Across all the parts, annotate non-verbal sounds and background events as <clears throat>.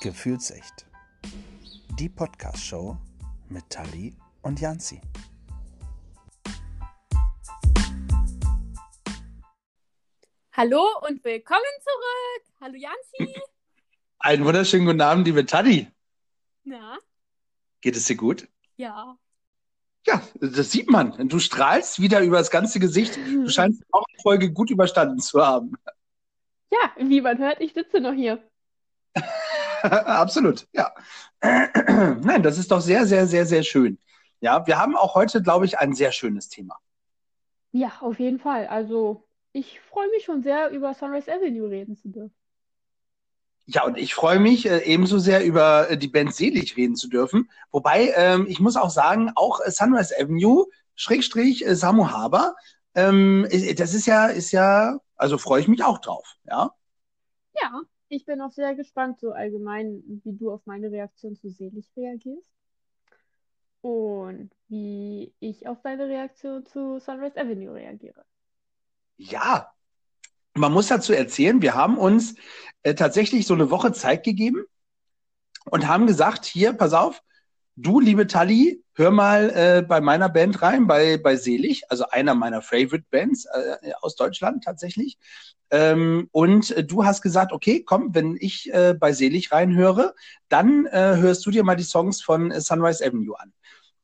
Gefühlsecht. Die Podcast-Show mit Tali und Janzi. Hallo und willkommen zurück. Hallo Janzi. <laughs> Einen wunderschönen guten Abend, liebe Tali. Na, Geht es dir gut? ja. Ja, das sieht man. Du strahlst wieder über das ganze Gesicht. Du scheinst auch die Folge gut überstanden zu haben. Ja, wie man hört, ich sitze noch hier. <laughs> Absolut, ja. <clears throat> Nein, das ist doch sehr, sehr, sehr, sehr schön. Ja, wir haben auch heute, glaube ich, ein sehr schönes Thema. Ja, auf jeden Fall. Also, ich freue mich schon sehr, über Sunrise Avenue reden zu dürfen. Ja, und ich freue mich äh, ebenso sehr über äh, die Band Selig reden zu dürfen. Wobei, ähm, ich muss auch sagen, auch äh, Sunrise Avenue, Schrägstrich, äh, Samu Haber, ähm, ist- das ist ja, ist ja, also freue ich mich auch drauf, ja. Ja, ich bin auch sehr gespannt, so allgemein, wie du auf meine Reaktion zu Selig reagierst. Und wie ich auf deine Reaktion zu Sunrise Avenue reagiere. Ja, man muss dazu erzählen, wir haben uns äh, tatsächlich so eine Woche Zeit gegeben und haben gesagt, hier, pass auf, du, liebe Tali, hör mal äh, bei meiner Band rein, bei, bei Selig, also einer meiner Favorite Bands äh, aus Deutschland tatsächlich. Ähm, und äh, du hast gesagt, okay, komm, wenn ich äh, bei Selig reinhöre, dann äh, hörst du dir mal die Songs von äh, Sunrise Avenue an.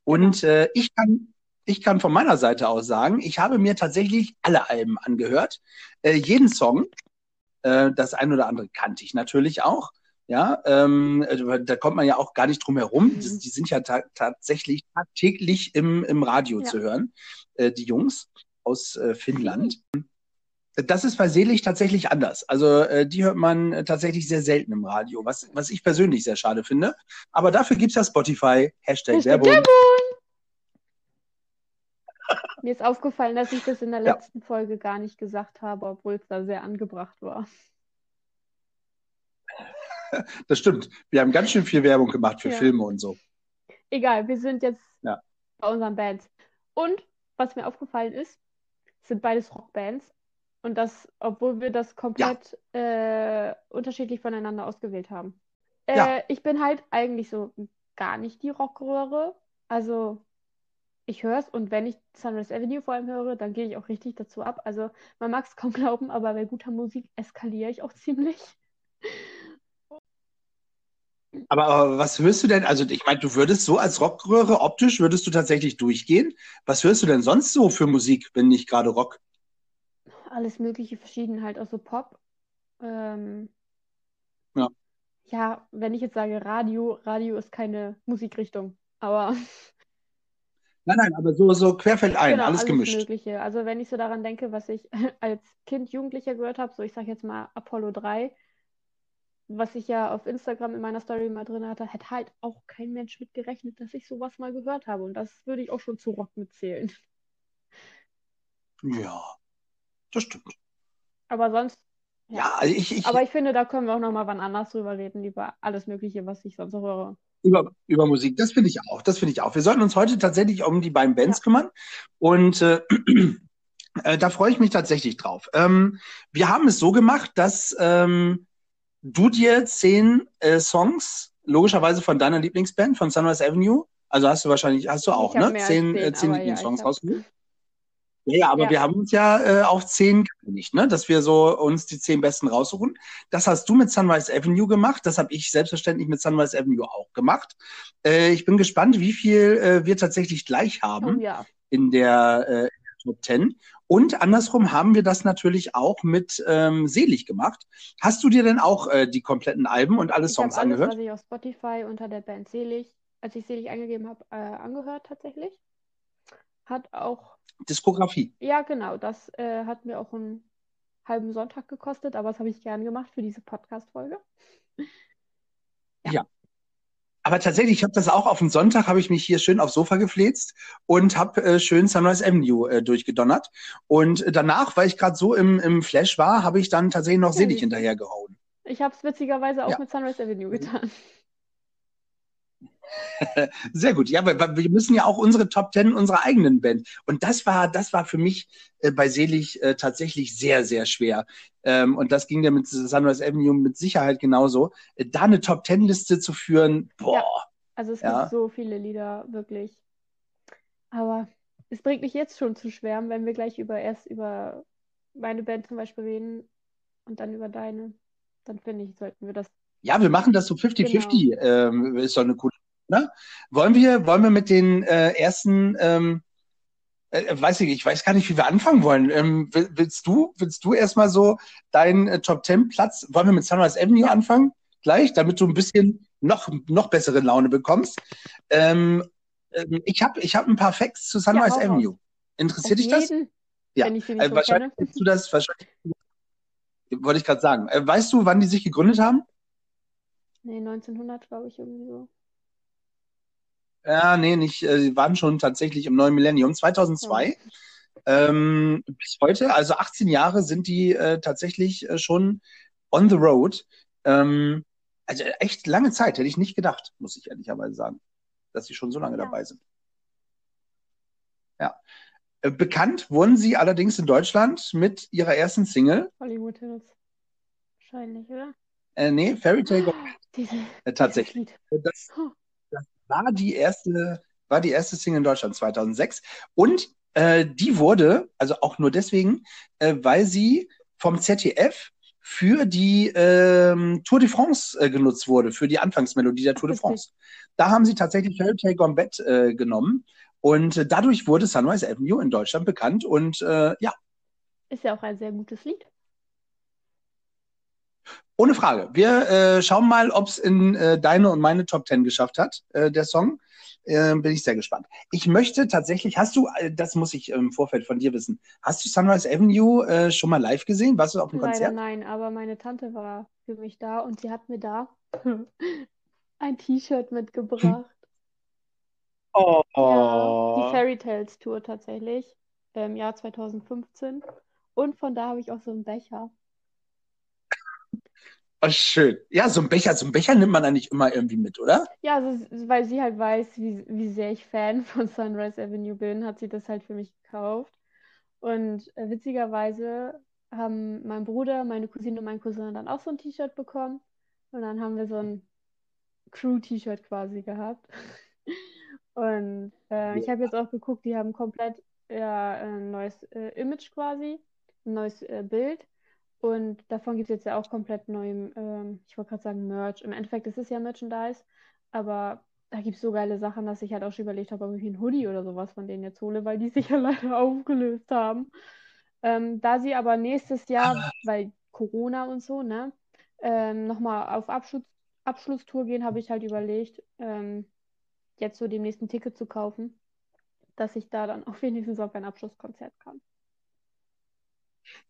Und äh, ich kann, ich kann von meiner Seite aus sagen, ich habe mir tatsächlich alle Alben angehört, äh, jeden Song. Äh, das ein oder andere kannte ich natürlich auch. Ja, ähm, äh, da kommt man ja auch gar nicht drum herum. Mhm. Die, die sind ja ta tatsächlich tagtäglich im, im Radio Ja. zu hören, äh, die Jungs aus äh, Finnland. Das ist bei Selig tatsächlich anders. Also äh, die hört man tatsächlich sehr selten im Radio, was, was ich persönlich sehr schade finde. Aber dafür gibt's ja Spotify, Hashtag, Werbung. <laughs> Mir ist aufgefallen, dass ich das in der Ja. letzten Folge gar nicht gesagt habe, obwohl es da sehr angebracht war. <laughs> Das stimmt. Wir haben ganz schön viel Werbung gemacht für Ja. Filme und so. Egal, wir sind jetzt Ja. bei unseren Bands. Und was mir aufgefallen ist, sind beides Rockbands. Und das, obwohl wir das komplett äh, unterschiedlich voneinander ausgewählt haben. Äh, Ja. ich bin halt eigentlich so gar nicht die Rockröhre. Also ich höre es und wenn ich Sunrise Avenue vor allem höre, dann gehe ich auch richtig dazu ab. Also man mag es kaum glauben, aber bei guter Musik eskaliere ich auch ziemlich. Aber, aber was hörst du denn? Also ich meine, du würdest so als Rockröhre optisch würdest du tatsächlich durchgehen. Was hörst du denn sonst so für Musik, wenn nicht gerade Rock? alles mögliche verschieden, halt auch so Pop. Ähm, Ja. ja, wenn ich jetzt sage Radio, Radio ist keine Musikrichtung, aber <laughs> Nein, nein, aber so, so querfeldein, genau, alles alles gemischt. Mögliche. Also wenn ich so daran denke, was ich <laughs> als Kind, Jugendlicher gehört habe, so ich sage jetzt mal Apollo 3, was ich ja auf Instagram in meiner Story mal drin hatte, hätte halt auch kein Mensch mit gerechnet, dass ich sowas mal gehört habe. Und das würde ich auch schon zu Rock mitzählen. Ja, das stimmt. Aber sonst, Ja, also ich, ich aber ich finde, da können wir auch noch mal wann anders drüber reden, über alles Mögliche, was ich sonst so höre. über, über Musik, das finde ich auch, das finde ich auch. Wir sollten uns heute tatsächlich um die beiden Bands Ja. kümmern und äh, <clears throat> äh, da freue ich mich tatsächlich drauf. Ähm, wir haben es so gemacht, dass ähm, du dir zehn äh, Songs, logischerweise von deiner Lieblingsband, von Sunrise Avenue, also hast du wahrscheinlich, hast du auch, ne? als Zehn, zehn, äh, zehn ja, Lieblingssongs hab- rausgesucht. Ja, ja, aber Ja. wir haben uns ja äh, auf zehn geeinigt, ne? Dass wir so uns die zehn besten raussuchen. Das hast du mit Sunrise Avenue gemacht. Das habe ich selbstverständlich mit Sunrise Avenue auch gemacht. Äh, ich bin gespannt, wie viel äh, wir tatsächlich gleich Oh haben ja. in der, äh, Top 10. Und andersrum haben wir das natürlich auch mit ähm, Selig gemacht. Hast du dir denn auch äh, die kompletten Alben und alle Ich Songs alles, angehört? was ich auf Spotify unter der Band Selig, als ich Selig eingegeben habe, äh, angehört tatsächlich. Hat auch, Diskografie. ja genau, das äh, hat mir auch einen halben Sonntag gekostet, aber das habe ich gern gemacht für diese Podcast-Folge. Aber tatsächlich, ich habe das auch auf den Sonntag, habe ich mich hier schön aufs Sofa gefläzt und habe äh, schön Sunrise Avenue äh, durchgedonnert. Und äh, danach, weil ich gerade so im, im Flash war, habe ich dann tatsächlich noch Ja, Selig siehst du. hinterhergehauen. Ich habe es witzigerweise auch Ja. mit Sunrise Avenue getan. Sehr gut. Ja, weil wir müssen ja auch unsere Top Ten unserer eigenen Band. Und das war, das war für mich äh, bei Selig äh, tatsächlich sehr, sehr schwer. Ähm, und das ging ja mit Sunrise Avenue mit Sicherheit genauso. Äh, da eine Top Ten Liste zu führen, boah. Ja, also es ja. gibt so viele Lieder, wirklich. Aber es bringt mich jetzt schon zu schwärmen, wenn wir gleich über erst über meine Band zum Beispiel reden und dann über deine. Dann finde ich, sollten wir das. Ja, wir machen das so 50-50. Genau. Ähm, ist doch eine coole Ne? Wollen wir, wollen wir mit den äh, ersten, ähm, äh, weiß ich, ich weiß gar nicht, wie wir anfangen wollen. Ähm, willst du, willst du erstmal so deinen äh, Top Ten Platz, wollen wir mit Sunrise Avenue anfangen? Gleich, damit du ein bisschen noch, noch bessere Laune bekommst. Ähm, ähm ich habe ich hab ein paar Facts zu Sunrise ja, Avenue. Interessiert dich das? Ja, ich äh, wahrscheinlich kenne. du das, wahrscheinlich, wollte ich gerade sagen. Äh, weißt du, wann die sich gegründet haben? Nee, 1900, glaube ich, irgendwie so. Ja, nee, nicht. Äh, sie waren schon tatsächlich im neuen Millennium, 2002. Oh. Ähm, bis heute, also 18 Jahre sind die äh, tatsächlich äh, schon on the road. Ähm, also echt lange Zeit, hätte ich nicht gedacht, muss ich ehrlicherweise sagen, dass sie schon so lange ja. dabei sind. Ja. Äh, bekannt wurden sie allerdings in Deutschland mit ihrer ersten Single. Hollywood Hills. Wahrscheinlich, oder? Äh, nee, Fairy Tale. Oh, diese, äh, tatsächlich. Das, war die erste, war die erste Single in Deutschland 2006. Und äh, die wurde, also auch nur deswegen, äh, weil sie vom ZDF für die ähm, Tour de France äh, genutzt wurde, für die Anfangsmelodie der Tour de France. Da haben sie tatsächlich Fairy Tale Gambit äh, genommen und äh, dadurch wurde Sunrise Avenue in Deutschland bekannt und äh, ja. Ist ja auch ein sehr gutes Lied. Ohne Frage. Wir äh, schauen mal, ob es in äh, deine und meine Top Ten geschafft hat, äh, der Song. Äh, bin ich sehr gespannt. Ich möchte tatsächlich, hast du, äh, das muss ich im Vorfeld von dir wissen, hast du Sunrise Avenue äh, schon mal live gesehen? Warst du auf dem Leider Konzert? Nein, aber meine Tante war für mich da und sie hat mir da <laughs> ein T-Shirt mitgebracht. <laughs> Oh. Ja, die Fairy Tales Tour tatsächlich im Jahr 2015. Und von da habe ich auch so einen Becher. Oh, schön. Ja, so ein Becher, so ein Becher nimmt man eigentlich immer irgendwie mit, oder? Ja, also, weil sie halt weiß, wie, wie sehr ich Fan von Sunrise Avenue bin, hat sie das halt für mich gekauft. Und äh, witzigerweise haben mein Bruder, meine Cousine und mein Cousin dann auch so ein T-Shirt bekommen. Und dann haben wir so ein Crew-T-Shirt quasi gehabt. <laughs> Und äh, ich habe jetzt auch geguckt, die haben komplett ja, ein neues äh, Image quasi, ein neues äh, Bild. Und davon gibt es jetzt ja auch komplett neuen, ähm, ich wollte gerade sagen Merch. Im Endeffekt ist es ja Merchandise, aber da gibt es so geile Sachen, dass ich halt auch schon überlegt habe, ob ich ein Hoodie oder sowas von denen jetzt hole, weil die sich <laughs> ja leider aufgelöst haben. Ähm, da sie aber nächstes Jahr, ah. weil Corona und so, ne, ähm, nochmal auf Abschluss, Abschlusstour gehen, habe ich halt überlegt, ähm, jetzt so demnächst ein Ticket zu kaufen, dass ich da dann <laughs> auch wenigstens auf ein Abschlusskonzert kann.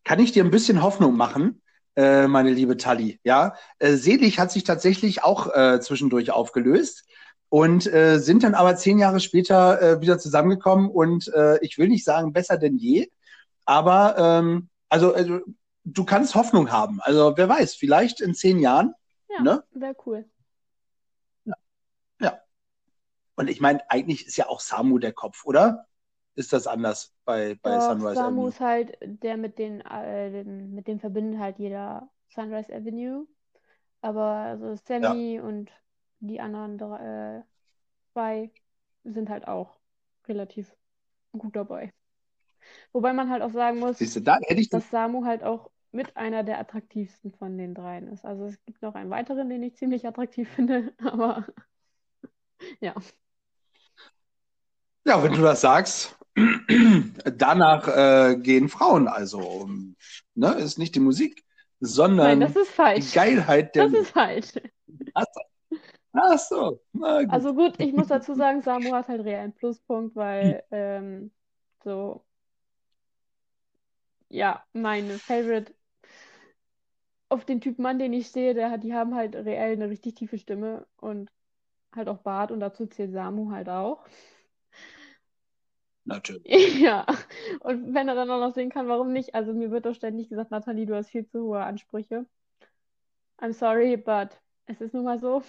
Kann ich dir ein bisschen Hoffnung machen, äh, meine liebe Tali? Ja, äh, Selig hat sich tatsächlich auch äh, zwischendurch aufgelöst und äh, sind dann aber zehn Jahre später äh, wieder zusammengekommen und äh, ich will nicht sagen besser denn je, aber ähm, also, also du kannst Hoffnung haben. Also wer weiß, vielleicht in zehn Jahren. Ja, ne? wäre cool. Ja. ja. Und ich meine, eigentlich ist ja auch Samu der Kopf, oder? Ist das anders bei, bei Doch, Sunrise Samu Avenue. ist halt der mit den, äh, mit dem verbindet halt jeder Sunrise Avenue. Aber also Sammy ja. und die anderen drei, äh, zwei sind halt auch relativ gut dabei. Wobei man halt auch sagen muss, du, da dass Samu halt auch mit einer der attraktivsten von den dreien ist. Also es gibt noch einen weiteren, den ich ziemlich attraktiv <laughs> finde, aber <laughs> ja. Ja, wenn du das sagst, <clears throat> danach äh, gehen Frauen also. Ne? Ist nicht die Musik, sondern Nein, die Geilheit der. Das ist falsch. Ach so. Gut. Also gut, ich muss dazu sagen, Samu hat halt real einen Pluspunkt, weil ähm, so ja, meine Favorite auf den Typ Mann, den ich sehe, der hat, die haben halt reell eine richtig tiefe Stimme und halt auch Bart und dazu zählt Samu halt auch. Natürlich. <laughs> Ja, und wenn er dann auch noch singen kann, warum nicht? Also mir wird doch ständig gesagt, Nathalie, du hast viel zu hohe Ansprüche. I'm sorry, but es ist nun mal so.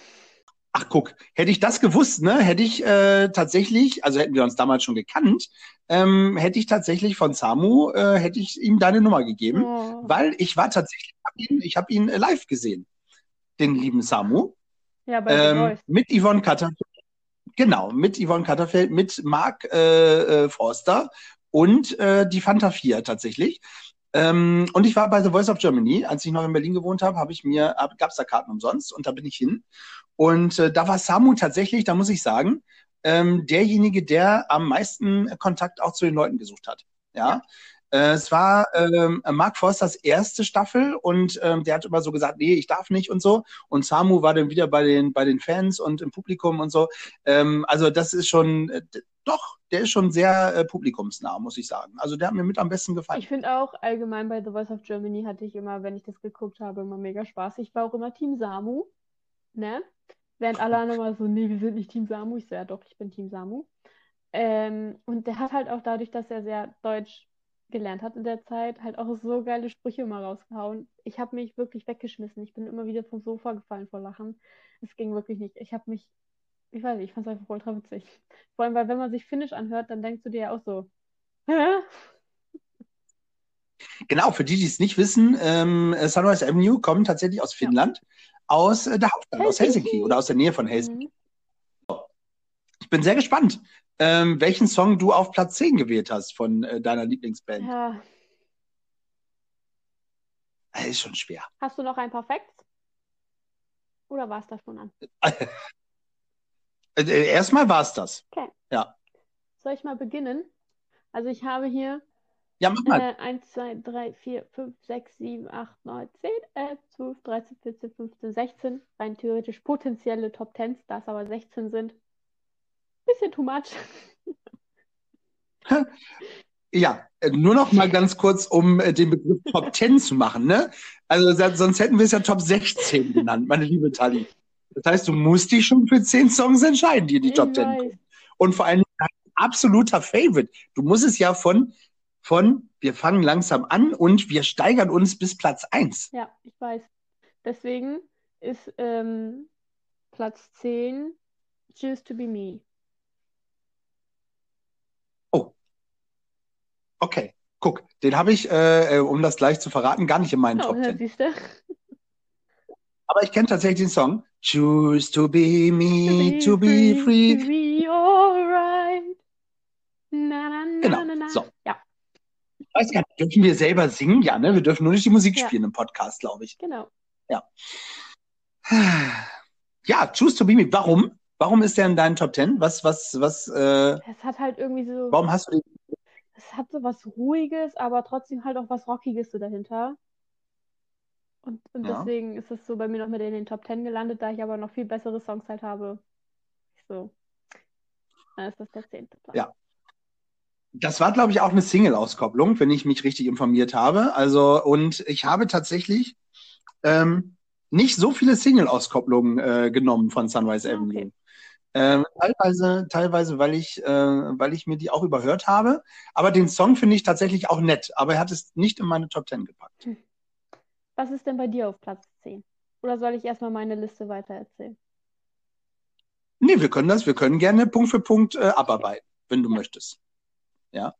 Ach guck, hätte ich das gewusst, ne, hätte ich äh, tatsächlich, also hätten wir uns damals schon gekannt, ähm, hätte ich tatsächlich von Samu, äh, hätte ich ihm deine Nummer gegeben, Oh. weil ich war tatsächlich, hab ihn, ich habe ihn äh, live gesehen, den lieben Samu, Ja, bei ähm, mit Yvonne Katterfeld, genau, mit Yvonne Katterfeld, mit Mark äh, äh, Forster und äh, die Fanta 4 tatsächlich. Ähm, und ich war bei The Voice of Germany, als ich noch in Berlin gewohnt habe, habe ich mir, gab es da Karten umsonst und da bin ich hin. Und äh, da war Samu tatsächlich, da muss ich sagen, ähm, derjenige, der am meisten Kontakt auch zu den Leuten gesucht hat. Ja. Äh, es war ähm, Mark Forsters erste Staffel und ähm, der hat immer so gesagt, nee, ich darf nicht und so. Und Samu war dann wieder bei den, bei den Fans und im Publikum und so. Ähm, also das ist schon, äh, doch, der ist schon sehr äh, publikumsnah, muss ich sagen. Also der hat mir mit am besten gefallen. Ich finde auch allgemein bei The Voice of Germany hatte ich immer, wenn ich das geguckt habe, immer mega Spaß. Ich war auch immer Team Samu, ne? Während alle anderen immer so, nee, wir sind nicht Team Samu. Ich so, ja doch, ich bin Team Samu. Ähm, und der hat halt auch dadurch, dass er sehr Deutsch gelernt hat in der Zeit, halt auch so geile Sprüche immer rausgehauen. Ich habe mich wirklich weggeschmissen. Ich bin immer wieder vom Sofa gefallen vor Lachen. Es ging wirklich nicht. Ich habe mich, ich weiß nicht, ich fand es einfach ultra witzig. Vor allem, weil wenn man sich Finnisch anhört, dann denkst du dir ja auch so, hä? Genau, für die, die es nicht wissen, ähm, äh, Sunrise Avenue kommen tatsächlich aus Ja. Finnland, aus äh, der Hauptstadt, aus Helsinki. Helsinki oder aus der Nähe von Helsinki. Mhm. Ich bin sehr gespannt, ähm, welchen Song du auf Platz 10 gewählt hast von äh, deiner Lieblingsband. Ja. Das ist schon schwer. Hast du noch ein paar Facts? Oder war es das schon an? <laughs> Äh, äh, erstmal war es das. Soll ich mal beginnen? Also ich habe hier Ja, mach mal. äh, 1, 2, 3, 4, 5, 6, 7, 8, 9, 10, 11, 12, 13, 14, 15, 16. Rein theoretisch potenzielle Top 10s, da es aber 16 sind. Bisschen too much. <laughs> Ja, nur noch mal ganz kurz, um äh, den Begriff Top 10 zu machen. Ne? Also sonst hätten wir es ja Top 16 genannt, meine liebe Tali. Das heißt, du musst dich schon für 10 Songs entscheiden, die in die Ich Top 10 weiß. kommen. Und vor allem dein absoluter Favorite. Du musst es ja von, von wir fangen langsam an und wir steigern uns bis Platz 1. Ja, ich weiß. Deswegen ist ähm, Platz 10 Choose to be Me. Okay, guck, den habe ich, äh, äh, um das gleich zu verraten, gar nicht in meinen Oh, Top ja, 10. siehst du? Aber ich kenne tatsächlich den Song. Choose to be me, to be To free. be alright. Na, na, na, Genau, na, na. so. Ja, Ich weiß gar nicht, dürfen wir selber singen? Ja, ne? Wir dürfen nur nicht die Musik Ja. spielen im Podcast, glaube ich. genau. Ja, Choose to be me. Warum? Warum ist der in deinen Top 10? Was, was, was, äh, Es hat halt irgendwie so, warum hast du den? Es hat so was Ruhiges, aber trotzdem halt auch was Rockiges so dahinter. Und, und Ja. deswegen ist es so bei mir noch mit in den Top 10 gelandet, da ich aber noch viel bessere Songs halt habe. So. Dann ist das der zehnte Platz. Ja. Das war, glaube ich, auch eine Single-Auskopplung, wenn ich mich richtig informiert habe. Also, und ich habe tatsächlich ähm, nicht so viele Single-Auskopplungen äh, genommen von Sunrise Ah, Avenue. Ähm, teilweise, teilweise, weil ich, äh, weil ich mir die auch überhört habe. Aber den Song finde ich tatsächlich auch nett. Aber er hat es nicht in meine Top 10 gepackt. Was ist denn bei dir auf Platz 10? Oder soll ich erstmal meine Liste weitererzählen? Nee, wir können das, wir können gerne Punkt für Punkt äh, abarbeiten, wenn du Ja. möchtest. Ja.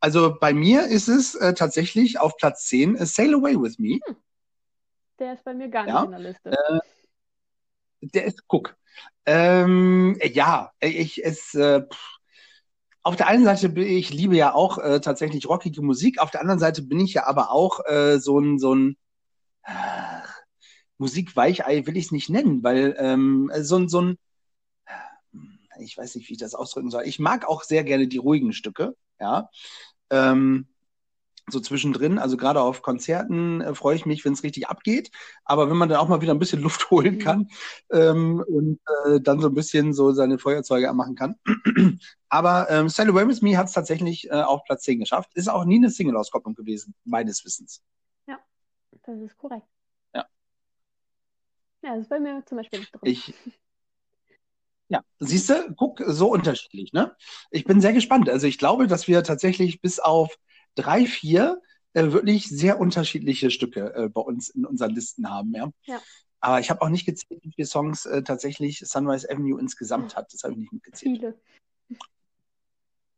Also bei mir ist es äh, tatsächlich auf Platz 10 äh, Sail Away With Me. Der ist bei mir gar nicht Ja, in der Liste. Äh, der ist, guck. Ähm, ja, ich, es, äh, auf der einen Seite bin ich liebe ja auch äh, tatsächlich rockige Musik, auf der anderen Seite bin ich ja aber auch äh, so ein, so ein Musikweichei will ich es nicht nennen, weil ähm, so ein, so ein, ich weiß nicht, wie ich das ausdrücken soll. Ich mag auch sehr gerne die ruhigen Stücke, ja. Ähm, so zwischendrin, also gerade auf Konzerten äh, freue ich mich, wenn es richtig abgeht. Aber wenn man dann auch mal wieder ein bisschen Luft <laughs> holen kann ähm, und äh, dann so ein bisschen so seine Feuerzeuge anmachen kann. <clears throat> Aber ähm, Sail Away With Me hat es tatsächlich äh, auf Platz 10 geschafft. Ist auch nie eine Single-Auskopplung gewesen, meines Wissens. Das ist korrekt. Ja. Ja, das ist bei mir zum Beispiel nicht drin. Ich, ja, siehst du, guck, so unterschiedlich, ne? Ich bin sehr gespannt. Also ich glaube, dass wir tatsächlich bis auf drei, vier äh, wirklich sehr unterschiedliche Stücke äh, bei uns in unseren Listen haben, ja. Ja. Aber ich habe auch nicht gezählt, wie viele Songs äh, tatsächlich Sunrise Avenue insgesamt hat. Das habe ich nicht mitgezählt. Viele.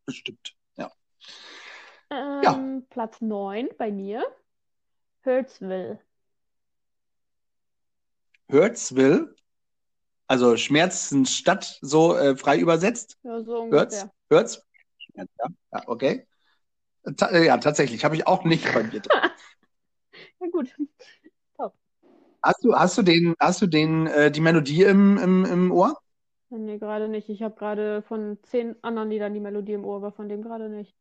Bestimmt, ja. Ähm, Ja. Platz 9 bei mir. Hurtsville. Hurtsville, also Schmerzensstadt, so äh, frei übersetzt. Ja, so Hurts, ungefähr. Hurts. Ja, ja, okay. Ta äh, ja, tatsächlich, habe ich auch nicht bei mir drin. <laughs> Ja, gut. Hast du, hast du den, hast du den, äh, die Melodie im, im, im Ohr? Nee, gerade nicht. Ich habe gerade von zehn anderen Liedern die Melodie im Ohr, aber von dem gerade nicht.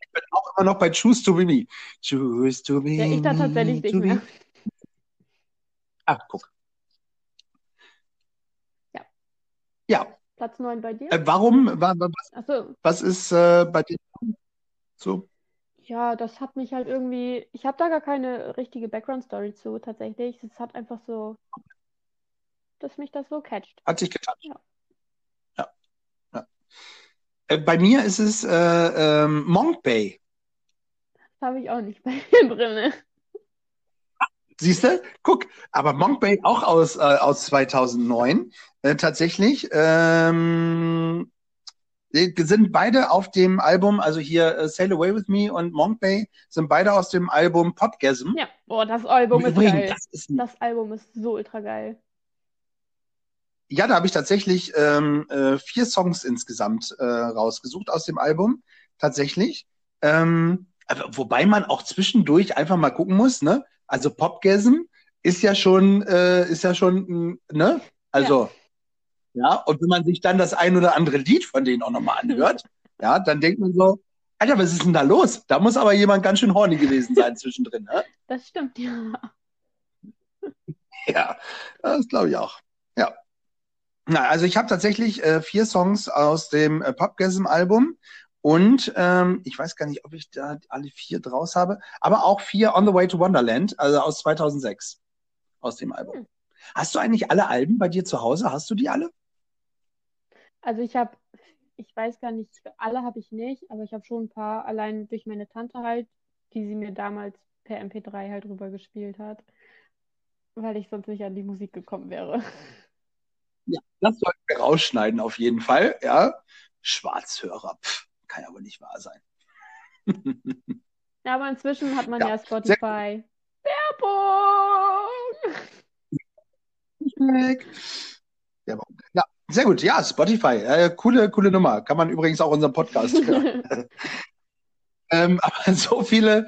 Ich bin auch immer noch bei Choose to Be Me. Choose to be Ja, ich da tatsächlich nicht mehr. <laughs> Ah, guck. Ja. Ja. Platz 9 bei dir? Äh, warum, wa, wa, was, Achso, was ist äh, bei dir so? ja, das hat mich halt irgendwie. Ich habe da gar keine richtige Background-Story zu, tatsächlich. Es hat einfach so, dass mich das so catcht. Hat sich getan. Ja. Ja. ja. Äh, bei mir ist es äh, ähm, Monk Bay. Das habe ich auch nicht bei mir drin. Siehst du? Guck, aber Monk Bay auch aus, äh, aus 2009 äh, tatsächlich. Ähm, die sind beide auf dem Album, also hier äh, Sail Away With Me und Monk Bay sind beide aus dem Album Podgasm. Ja, boah, das Album Im ist geil. das ist Das Album ist so ultra geil. Ja, da habe ich tatsächlich ähm, äh, vier Songs insgesamt äh, rausgesucht aus dem Album. Tatsächlich. Ähm, wobei man auch zwischendurch einfach mal gucken muss, ne? Also Popgasm ist ja schon, äh, ist ja schon, ne? Also, ja. Und wenn man sich dann das ein oder andere Lied von denen auch nochmal anhört, ja, dann denkt man so, Alter, was ist denn da los? Da muss aber jemand ganz schön horny gewesen sein zwischendrin, ne? <laughs> Das stimmt, ja. Ja, das glaube ich auch. Ja. Na, also ich habe tatsächlich äh, vier Songs aus dem äh, Popgasm-Album und ähm, ich weiß gar nicht, ob ich da alle vier draus habe, aber auch vier On the Way to Wonderland, also aus 2006 aus dem Album. Hm. Hast du eigentlich alle Alben bei dir zu Hause? Hast du die alle? Also ich habe, ich weiß gar nicht, alle habe ich nicht, aber ich habe schon ein paar, allein durch meine Tante halt, die sie mir damals per MP3 halt rübergespielt hat, weil ich sonst nicht an die Musik gekommen wäre. Ja, das sollten wir rausschneiden auf jeden Fall. Ja, Schwarzhörer, Pff, kann ja wohl nicht wahr sein. Ja, aber inzwischen hat man Ja, ja Spotify. Werbung! Ja, ja, sehr gut. Ja, Spotify, äh, coole, coole Nummer. Kann man übrigens auch unseren Podcast hören. <laughs> Ähm, aber <laughs> so viele,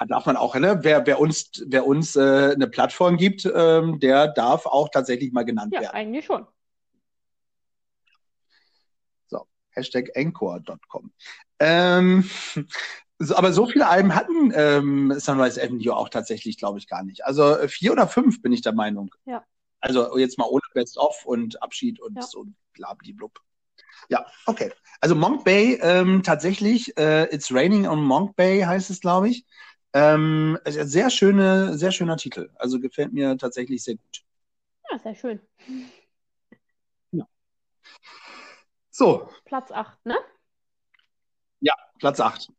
da darf man auch, ne? Wer, wer uns, wer uns äh, eine Plattform gibt, ähm, der darf auch tatsächlich mal genannt Ja, werden. eigentlich schon. So, Hashtag Anchor.com. Ähm, so, aber so viele Alben hatten ähm, Sunrise Avenue auch tatsächlich, glaube ich, gar nicht. Also äh, vier oder fünf bin ich der Meinung. Ja. Also jetzt mal ohne Best-of und Abschied und Ja. so blablablub. Ja, okay. Also Monk Bay ähm, tatsächlich, äh, It's Raining on Monk Bay heißt es, glaube ich. Ähm, ist ein sehr schöne, sehr schöner Titel. Also gefällt mir tatsächlich sehr gut. Ja, sehr schön. So, Platz 8, ne? Platz 8.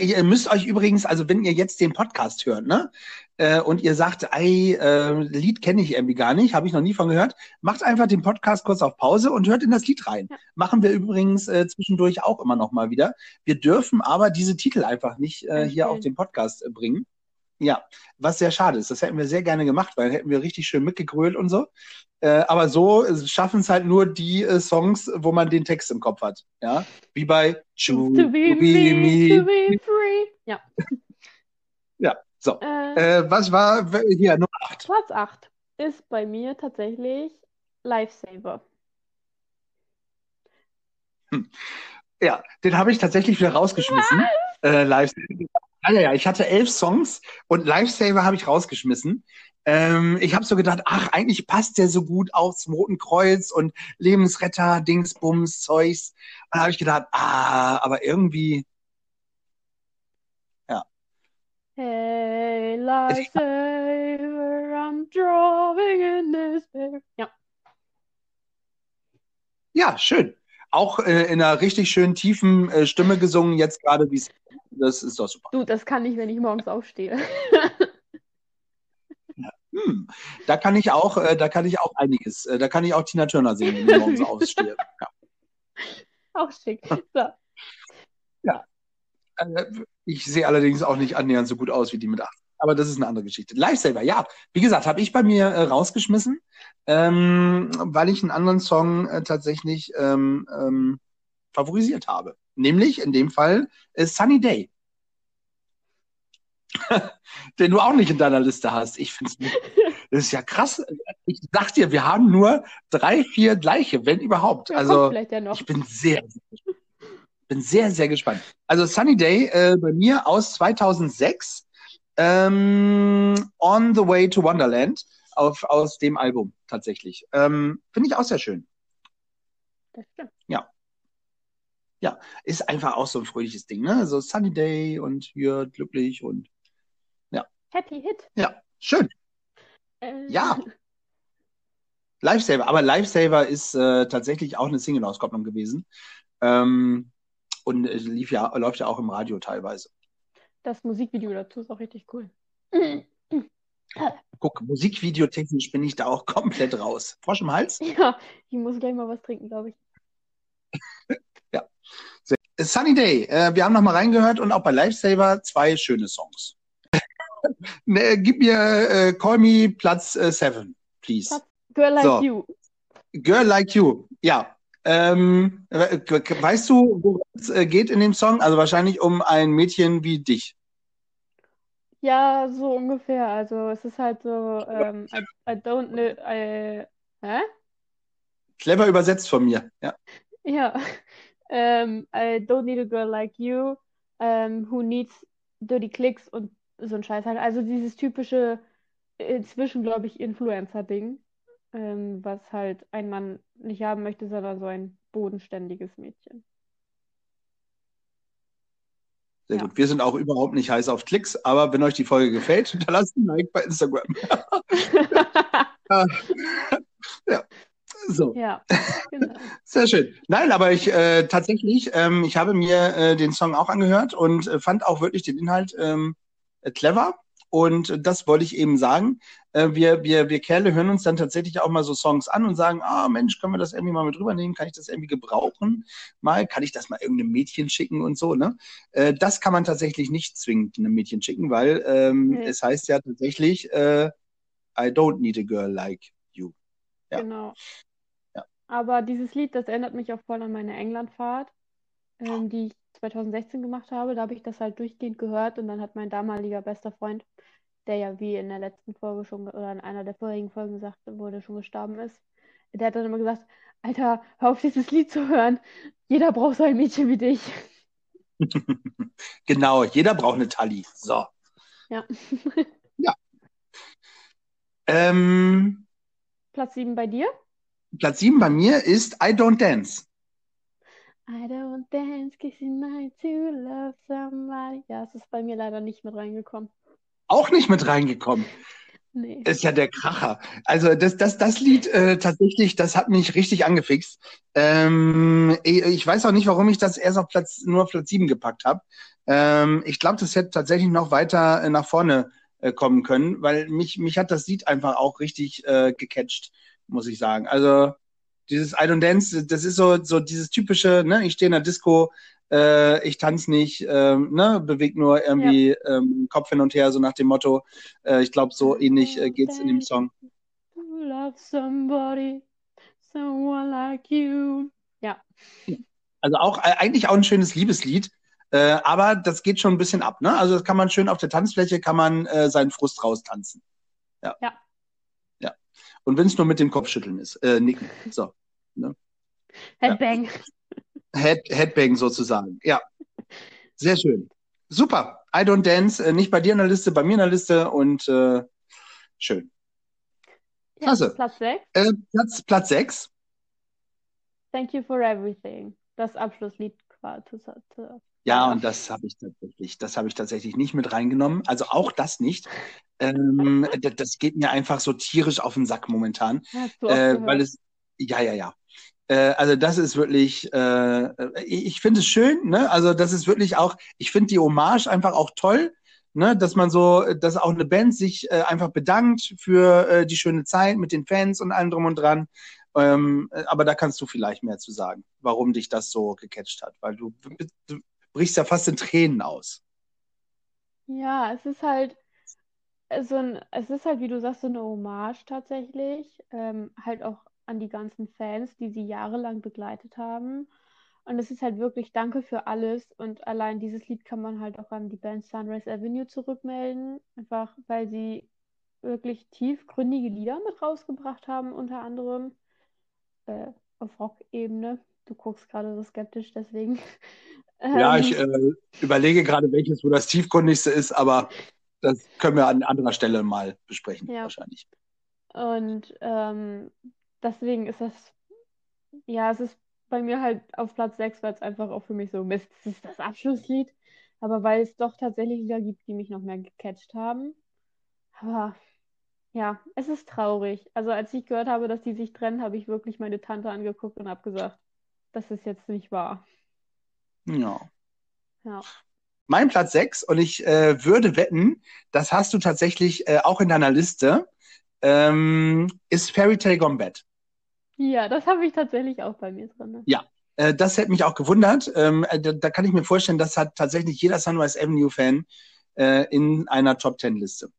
Ihr müsst euch übrigens, also wenn ihr jetzt den Podcast hört, ne, äh, und ihr sagt, ey, äh, Lied kenne ich irgendwie gar nicht, habe ich noch nie von gehört, macht einfach den Podcast kurz auf Pause und hört in das Lied rein. Ja. Machen wir übrigens äh, zwischendurch auch immer noch mal wieder. Wir dürfen aber diese Titel einfach nicht äh, hier auf den Podcast äh, bringen. Ja, was sehr schade ist. Das hätten wir sehr gerne gemacht, weil hätten wir richtig schön mitgegrölt und so. Äh, aber so äh, schaffen es halt nur die äh, Songs, wo man den Text im Kopf hat. Ja, wie bei Choose To be me, to be free. Ja. <laughs> Ja, so. Äh, Äh, was war hier Nummer 8? Platz 8 ist bei mir tatsächlich Lifesaver. Ja, den habe ich tatsächlich wieder rausgeschmissen. Äh, Lifesaver. Ja, ja, ja, ich hatte elf Songs und Lifesaver habe ich rausgeschmissen. Ähm, ich habe so gedacht, ach, eigentlich passt der so gut aufs Roten Kreuz und Lebensretter, Dingsbums, Zeugs. Und da habe ich gedacht, ah, aber irgendwie, Hey, Lifesaver, I'm drawing in despair. Ja, ja, schön. Auch äh, in einer richtig schön tiefen äh, Stimme gesungen, jetzt gerade wie es. Das ist doch super. du, das kann ich, wenn ich morgens aufstehe. hm, da kann ich auch, äh, da kann ich auch einiges, äh, da kann ich auch Tina Turner singen, wenn ich morgens <laughs> aufstehe. Ja. Auch schick. So. Ja. Äh, ich sehe allerdings auch nicht annähernd so gut aus wie die mit 8. Aber das ist eine andere Geschichte. Lifesaver, ja. Wie gesagt, habe ich bei mir äh, rausgeschmissen, ähm, weil ich einen anderen Song äh, tatsächlich ähm, ähm, favorisiert habe. Nämlich in dem Fall äh, Sunny Day. <laughs> Den du auch nicht in deiner Liste hast. Ich finde es <laughs> das ist ja krass. Ich sag dir, wir haben nur drei, vier gleiche, wenn überhaupt. Also ja noch. ich bin sehr, bin sehr, sehr gespannt. Also Sunny Day äh, bei mir aus 2006, ähm, On the Way to Wonderland, auf, aus dem Album tatsächlich. Ähm, Finde ich auch sehr schön. Das stimmt. Ja, ist einfach auch so ein fröhliches Ding, ne? So Sunny Day und hier glücklich und Happy Hit. ja, schön. Äh, Ja. Lifesaver, aber Lifesaver ist äh, tatsächlich auch eine Single-Auskopplung gewesen. Ähm, und äh, lief ja, läuft ja auch im Radio teilweise. Das Musikvideo dazu ist auch richtig cool. Guck, musikvideotechnisch bin ich da auch komplett raus. Frosch im Hals? Ja, ich muss gleich mal was trinken, glaube ich. <laughs> Sunny Day, äh, wir haben noch mal reingehört und auch bei Lifesaver zwei schöne Songs. <laughs> ne, gib mir äh, Call Me Platz 7, please. Platz- Girl Like So. You. Girl Like You, ja. Ähm, we- weißt du, worum es äh, geht in dem Song? Also wahrscheinlich um ein Mädchen wie dich. Ja, so ungefähr. Also es ist halt so, ähm, I, I don't know, I, hä? Clever übersetzt von mir. Ja. Ja. Ähm, I don't need a girl like you, ähm, who needs dirty clicks und so ein Scheiß halt. Also dieses typische, inzwischen glaube ich, Influencer-Ding, ähm, was halt ein Mann nicht haben möchte, sondern so ein bodenständiges Mädchen. Sehr Ja. gut. Wir sind auch überhaupt nicht heiß auf Klicks, aber wenn euch die Folge gefällt, <laughs> hinterlasst ein Like bei Instagram. <laughs> <laughs> <laughs> So. Ja, genau. Sehr schön. Nein, aber ich äh, tatsächlich, ähm, ich habe mir äh, den Song auch angehört und äh, fand auch wirklich den Inhalt ähm, äh, clever. Und das wollte ich eben sagen. Äh, wir, wir, wir Kerle hören uns dann tatsächlich auch mal so Songs an und sagen, ah Mensch, können wir das irgendwie mal mit rübernehmen? Kann ich das irgendwie gebrauchen? Mal, kann ich das mal irgendeinem Mädchen schicken und so, ne? Äh, das kann man tatsächlich nicht zwingend einem Mädchen schicken, weil ähm, Nee. es heißt ja tatsächlich, äh, I don't need a girl like you. Ja. Genau. Ja. Aber dieses Lied, das erinnert mich auch voll an meine Englandfahrt, ähm, die ich 2016 gemacht habe. Da habe ich das halt durchgehend gehört und dann hat mein damaliger bester Freund, der ja wie in der letzten Folge schon oder in einer der vorigen Folgen gesagt wurde, schon gestorben ist, der hat dann immer gesagt, Alter, hör auf dieses Lied zu hören. Jeder braucht so ein Mädchen wie dich. <laughs> Genau, jeder braucht eine Tali. So. Ja. Ähm, Platz 7 bei dir? Platz 7 bei mir ist I Don't Dance. I don't dance, kissing night to love somebody. Ja, es ist bei mir leider nicht mit reingekommen. Auch nicht mit reingekommen. Nee. Ist ja der Kracher. Also das, das, das Lied äh, tatsächlich, das hat mich richtig angefixt. Ähm, ich, weiß auch nicht, warum ich das erst auf Platz, nur auf Platz 7 gepackt habe. Ähm, ich glaube, das hätte tatsächlich noch weiter äh, nach vorne äh, kommen können, weil mich, mich hat das Lied einfach auch richtig äh, gecatcht, muss ich sagen. Also dieses I Don't Dance, das ist so, so dieses typische, ne, ich stehe in der Disco, äh, ich tanze nicht, ähm, ne, beweg nur irgendwie ähm, Kopf hin und her, so nach dem Motto. Äh, ich glaube, so ähnlich äh, geht's in dem Song. Love somebody, someone like you. Ja, Also auch äh, eigentlich auch ein schönes Liebeslied, äh, aber das geht schon ein bisschen ab, ne? Also das kann man schön auf der Tanzfläche, kann man äh, seinen Frust raustanzen. Ja. Ja. Ja. Und wenn es nur mit dem Kopfschütteln ist, äh, nicken. So. Headbang. Head, Headbang sozusagen. Ja. Sehr schön. Super. I don't dance, äh, nicht bei dir in der Liste, bei mir in der Liste und äh, schön. Ja, Klasse. Platz 6. Äh, Platz, Platz 6. Thank you for everything. Das Abschlusslied quasi. Ja, und das habe ich tatsächlich, das habe ich tatsächlich nicht mit reingenommen. Also auch das nicht. Ähm, <laughs> das geht mir einfach so tierisch auf den Sack momentan, äh, weil es, ja, ja, ja. Äh, also das ist wirklich, äh, ich, ich finde es schön, ne? Also das ist wirklich auch, ich finde die Hommage einfach auch toll. ne, dass man so, dass auch eine Band sich äh, einfach bedankt für äh, die schöne Zeit mit den Fans und allem drum und dran. Ähm, aber da kannst du vielleicht mehr zu sagen, warum dich das so gecatcht hat, weil du, du brichst ja fast in Tränen aus. Ja, es ist halt so ein, es ist halt, wie du sagst, so eine Hommage tatsächlich, ähm, halt auch an die ganzen Fans, die sie jahrelang begleitet haben. Und es ist halt wirklich Danke für alles. Und allein dieses Lied kann man halt auch an die Band Sunrise Avenue zurückmelden. Einfach weil sie wirklich tiefgründige Lieder mit rausgebracht haben, unter anderem äh, auf Rock-Ebene. Du guckst gerade so skeptisch, deswegen. <laughs> Ja, ich ähm, äh, überlege gerade, welches wo das tiefgründigste ist, aber das können wir an anderer Stelle mal besprechen, ja. wahrscheinlich. Und ähm, deswegen ist das, ja, es ist bei mir halt auf Platz 6, weil es einfach auch für mich so, Mist, das ist das Abschlusslied. Aber weil es doch tatsächlich Lieder gibt, die mich noch mehr gecatcht haben. Aber ja, es ist traurig. Also als ich gehört habe, dass die sich trennen, habe ich wirklich meine Tante angeguckt und habe gesagt, das ist jetzt nicht wahr. Ja. Ja. Mein Platz 6 und ich äh, würde wetten, das hast du tatsächlich äh, auch in deiner Liste, ähm, ist Fairy Tale Gone Bad. Ja, das habe ich tatsächlich auch bei mir drin. Ja, äh, das hätte mich auch gewundert. Ähm, äh, da, da, kann ich mir vorstellen, das hat tatsächlich jeder Sunrise Avenue-Fan äh, in einer Top Ten-Liste.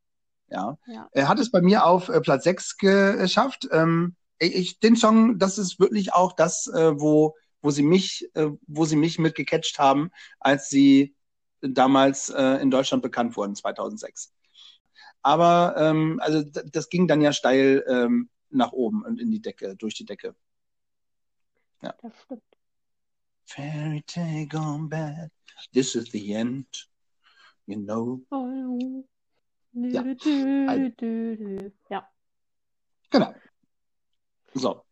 Ja. ja. Er hat es bei mir auf Platz 6 geschafft. Ähm, ich, den Song, das ist wirklich auch das, äh, wo, wo sie mich, äh, wo sie mich mit gecatcht haben, als sie damals äh, in Deutschland bekannt wurden, 2006. Aber ähm, also das ging dann ja steil ähm, nach oben und in die Decke, durch die Decke. Ja. Das stimmt. Fairy tale gone bad. This is the end. You know. Oh. Ja. ja. Genau. So.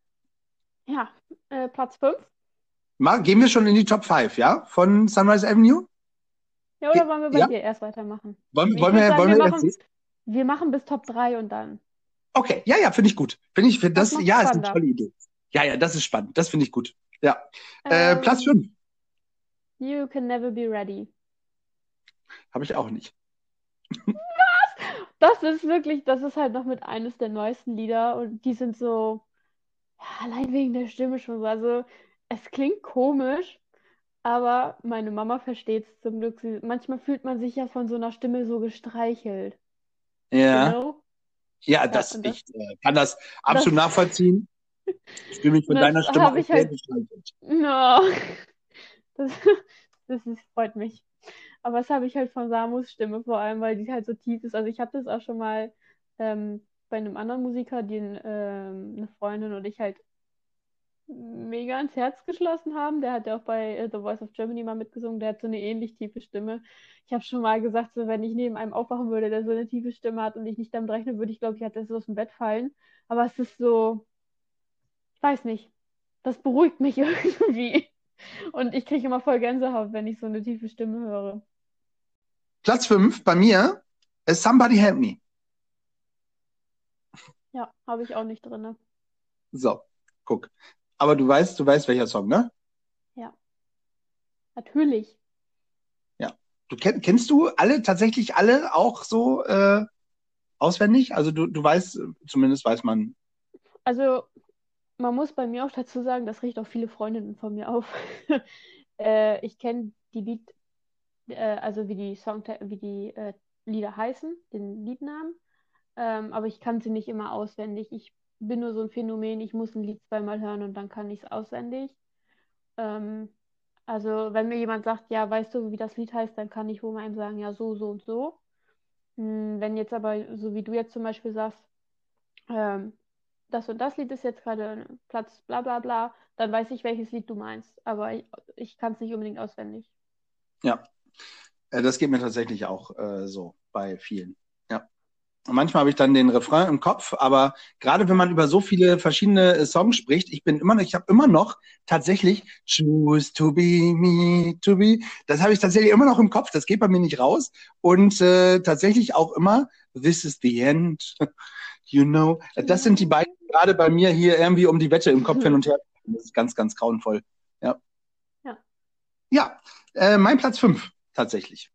Ja, äh, Platz 5. Mal, gehen wir schon in die Top 5, ja? Von Sunrise Avenue? Ja, oder wollen wir bei ja? dir erst weitermachen? Wollen, wollen wir, sagen, wollen wir, wir, machen, wir machen bis Top 3 und dann. Okay, ja, ja, finde ich gut. Finde ich, find das, das ja, ist eine tolle Idee. Ja, ja, das ist spannend. Das finde ich gut. Ja. Äh, ähm, Platz 5. You can never be ready. Habe ich auch nicht. Was? Das ist wirklich, das ist halt noch mit eines der neuesten Lieder und die sind so, ja, allein wegen der Stimme schon so. Also, es klingt komisch, aber meine Mama versteht es zum Glück. manchmal fühlt man sich ja von so einer Stimme so gestreichelt. Ja. Know? Ja, das, das, ich äh, kann das absolut das, nachvollziehen. Ich fühle mich von deiner Stimme auch halt, no. <laughs> das, das ist, freut mich. Aber das habe ich halt von Samus Stimme vor allem, weil die halt so tief ist. Also ich habe das auch schon mal ähm, bei einem anderen Musiker, den ähm, eine Freundin und ich halt mega ins Herz geschlossen haben. Der hat ja auch bei äh, The Voice of Germany mal mitgesungen. Der hat so eine ähnlich tiefe Stimme. Ich habe schon mal gesagt, so, wenn ich neben einem aufwachen würde, der so eine tiefe Stimme hat und ich nicht damit rechne, würde ich, glaube ich, halt das aus dem Bett fallen. Aber es ist so, ich weiß nicht, das beruhigt mich <laughs> irgendwie. Und ich kriege immer voll Gänsehaut, wenn ich so eine tiefe Stimme höre. Platz 5 bei mir ist Somebody Help Me. Ja, habe ich auch nicht drin. So, guck. Aber du weißt, du weißt, welcher Song, ne? Ja. Natürlich. Ja. Du kenn, kennst du alle, tatsächlich alle auch so äh, auswendig? Also du, du weißt, zumindest weiß man. Also man muss bei mir auch dazu sagen, das riecht auch viele Freundinnen von mir auf. <laughs> äh, ich kenne die Lied, äh, also wie die Song, wie die äh, Lieder heißen, den Liednamen, ähm, aber ich kann sie nicht immer auswendig. Ich bin nur so ein Phänomen, ich muss ein Lied zweimal hören und dann kann ich es auswendig. Ähm, also wenn mir jemand sagt, ja, weißt du, wie das Lied heißt, dann kann ich wohl mal einem sagen, ja, so, so und so. Hm, wenn jetzt aber, so wie du jetzt zum Beispiel sagst, ähm, das und das Lied ist jetzt gerade Platz bla bla bla, dann weiß ich, welches Lied du meinst. Aber ich, ich kann es nicht unbedingt auswendig. Ja, äh, das geht mir tatsächlich auch äh, so bei vielen. Manchmal habe ich dann den Refrain im Kopf, aber gerade wenn man über so viele verschiedene äh, Songs spricht, ich bin immer noch, ich habe immer noch tatsächlich Choose to be me to be. Das habe ich tatsächlich immer noch im Kopf. Das geht bei mir nicht raus und äh, tatsächlich auch immer This is the end. <laughs> You know, das sind die beiden gerade bei mir hier irgendwie um die Wette im Kopf hin und her. Das ist ganz, ganz grauenvoll. Ja. Ja. Ja, äh, mein Platz fünf tatsächlich.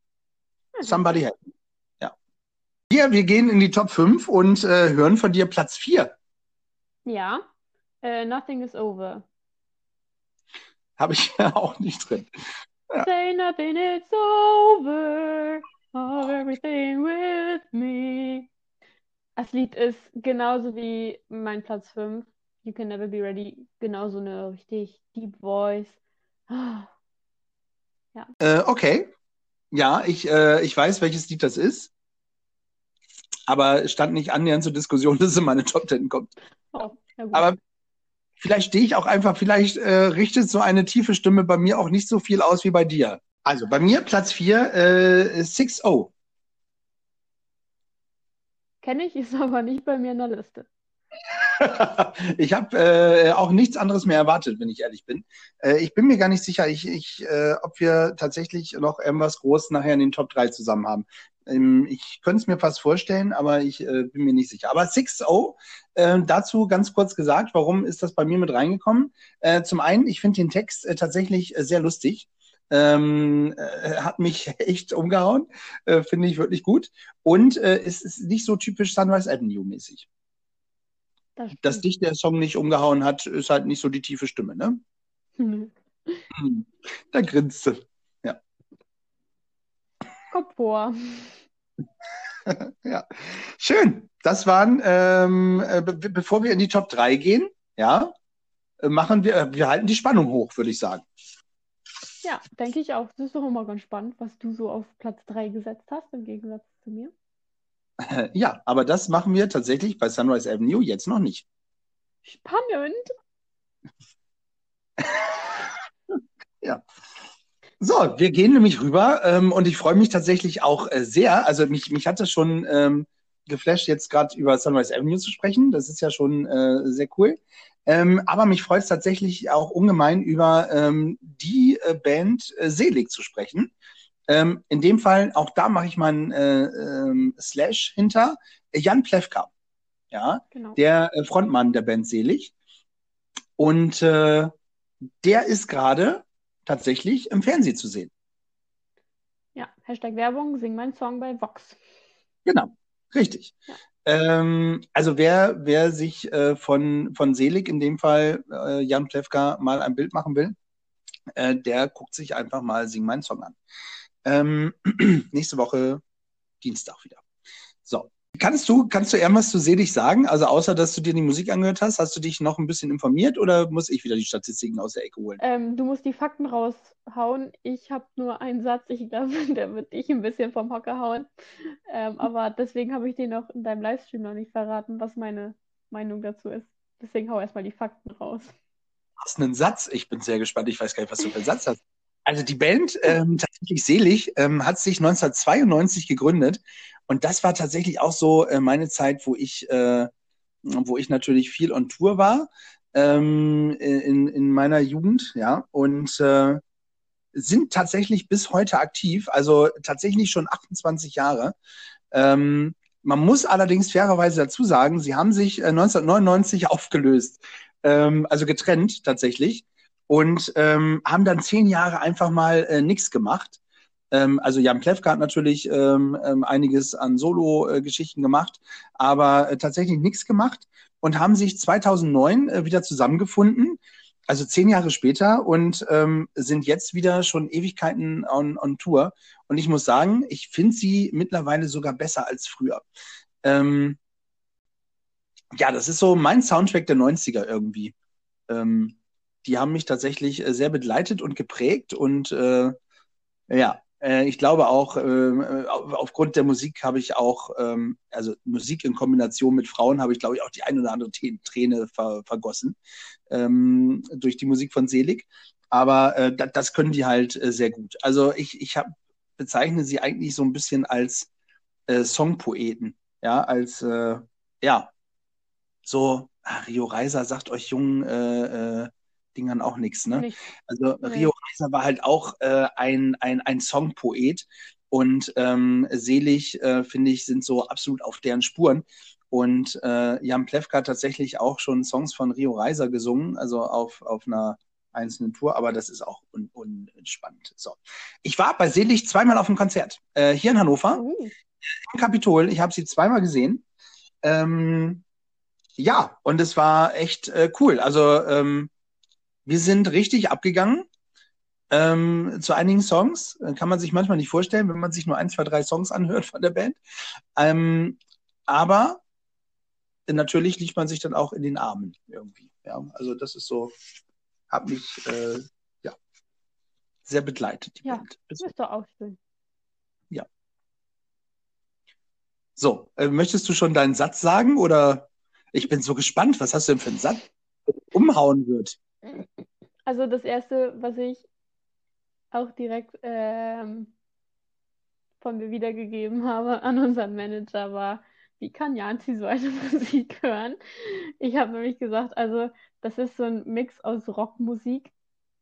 Somebody help me. Hier, wir gehen in die Top 5 und äh, hören von dir Platz 4. Ja, äh, Nothing is over. Habe ich ja <laughs> auch nicht drin. Ja. Say nothing is over of everything with me. Das Lied ist genauso wie mein Platz 5. You Can Never Be Ready. Genauso eine richtig deep voice. <gasps> Ja. Äh, okay. Ja, ich, äh, ich weiß, welches Lied das ist. Aber es stand nicht annähernd zur Diskussion, <laughs> dass es in meine Top Ten kommt. Oh, Aber vielleicht stehe ich auch einfach, vielleicht äh, richtet so eine tiefe Stimme bei mir auch nicht so viel aus wie bei dir. Also bei mir Platz 4, äh, 6-0. Kenne ich, ist aber nicht bei mir in der Liste. <laughs> ich habe äh, auch nichts anderes mehr erwartet, wenn ich ehrlich bin. Äh, ich bin mir gar nicht sicher, ich, ich, äh, ob wir tatsächlich noch irgendwas Großes nachher in den Top 3 zusammen haben. Ähm, ich könnte es mir fast vorstellen, aber ich äh, bin mir nicht sicher. Aber 6-0, äh, dazu ganz kurz gesagt, warum ist das bei mir mit reingekommen? Äh, zum einen, ich finde den Text tatsächlich sehr lustig. Ähm, äh, hat mich <laughs> echt umgehauen, äh, finde ich wirklich gut. Und äh, es ist nicht so typisch Sunrise Avenue mäßig. Das Dass dich der Song nicht umgehauen hat, ist halt nicht so die tiefe Stimme, ne? <laughs> Hm. Da grinst du. Vor. <laughs> ja. Schön. Das waren, ähm, äh, be bevor wir in die Top 3 gehen, ja, äh, machen wir, wir halten die Spannung hoch, würde ich sagen. Ja, denke ich auch. Das ist doch immer ganz spannend, was du so auf Platz 3 gesetzt hast, im Gegensatz zu mir. <laughs> Ja, aber das machen wir tatsächlich bei Sunrise Avenue jetzt noch nicht. Spannend. <laughs> ja. So, wir gehen nämlich rüber ähm, und ich freue mich tatsächlich auch äh, sehr. Also mich, mich hat das schon ähm, geflasht, jetzt gerade über Sunrise Avenue zu sprechen. Das ist ja schon äh, sehr cool. Ähm, aber mich freut es tatsächlich auch ungemein, über ähm, die äh, Band äh, Selig zu sprechen. Ähm, in dem Fall, auch da mache ich mal einen äh, ähm, Slash hinter. Jan Plewka, ja, genau. der äh, Frontmann der Band Selig. Und äh, der ist gerade tatsächlich im Fernsehen zu sehen. Ja, Hashtag Werbung, sing mein Song bei Vox. Genau, richtig. Ja. Ähm, also wer, wer sich äh, von, von Selig, in dem Fall äh, Jan Plewka, mal ein Bild machen will, äh, der guckt sich einfach mal Sing mein Song an. Ähm, <clears throat> nächste Woche Dienstag wieder. Kannst du, kannst du irgendwas zu Selig sagen? Also außer, dass du dir die Musik angehört hast, hast du dich noch ein bisschen informiert oder muss ich wieder die Statistiken aus der Ecke holen? Ähm, du musst die Fakten raushauen. Ich habe nur einen Satz. Ich glaube, <laughs> der wird dich ein bisschen vom Hocker hauen. Ähm, aber deswegen habe ich dir noch in deinem Livestream noch nicht verraten, was meine Meinung dazu ist. Deswegen hau erstmal die Fakten raus. Hast du einen Satz? Ich bin sehr gespannt. Ich weiß gar nicht, was du für einen Satz hast. Also die Band, ähm, tatsächlich selig, ähm, hat sich 1992 gegründet und das war tatsächlich auch so äh, meine Zeit, wo ich, äh, wo ich natürlich viel on Tour war ähm, in, in meiner Jugend, ja, und äh, sind tatsächlich bis heute aktiv, also tatsächlich schon 28 Jahre. Ähm, man muss allerdings fairerweise dazu sagen, sie haben sich äh, 1999 aufgelöst, ähm, also getrennt tatsächlich und ähm, haben dann zehn Jahre einfach mal äh, nichts gemacht. Ähm, also Jan Plewka hat natürlich ähm, ähm, einiges an Solo-Geschichten gemacht, aber äh, tatsächlich nichts gemacht und haben sich 2009 äh, wieder zusammengefunden, also zehn Jahre später und ähm, sind jetzt wieder schon Ewigkeiten on, on Tour. Und ich muss sagen, ich finde sie mittlerweile sogar besser als früher. Ähm, ja, das ist so mein Soundtrack der 90er irgendwie. Ähm, die haben mich tatsächlich äh, sehr begleitet und geprägt und äh, ja, ich glaube auch, äh, aufgrund der Musik habe ich auch, ähm, also Musik in Kombination mit Frauen habe ich, glaube ich, auch die ein oder andere Träne ver vergossen ähm, durch die Musik von Selig. Aber äh, das können die halt äh, sehr gut. Also ich, ich hab, bezeichne sie eigentlich so ein bisschen als äh, Songpoeten, ja, als äh, ja, so Rio Reiser sagt euch jungen äh, äh, Dingern auch nichts. Ne? Nicht. Also nee. Rio Reiser war halt auch äh, ein, ein, ein Songpoet und ähm, Selig, äh, finde ich, sind so absolut auf deren Spuren. Und äh, Jan Plewka hat tatsächlich auch schon Songs von Rio Reiser gesungen, also auf, auf einer einzelnen Tour, aber das ist auch unspannend. Un so. Ich war bei Selig zweimal auf dem Konzert. Äh, hier in Hannover. Uh. Im Kapitol. Ich habe sie zweimal gesehen. Ähm, ja, und es war echt äh, cool. Also ähm, wir sind richtig abgegangen ähm, zu einigen Songs. Äh, kann man sich manchmal nicht vorstellen, wenn man sich nur ein, zwei, drei Songs anhört von der Band. Ähm, aber natürlich liegt man sich dann auch in den Armen irgendwie. Ja, also das ist so, hat mich äh, ja sehr begleitet. Die ja, Band. Das ist doch auch schön. Ja. So, äh, möchtest du schon deinen Satz sagen oder? Ich bin so gespannt. Was hast du denn für einen Satz, der umhauen wird? Also das erste, was ich auch direkt ähm, von mir wiedergegeben habe an unseren Manager war, wie kann Janzi so eine <laughs> Musik hören? Ich habe nämlich gesagt, also das ist so ein Mix aus Rockmusik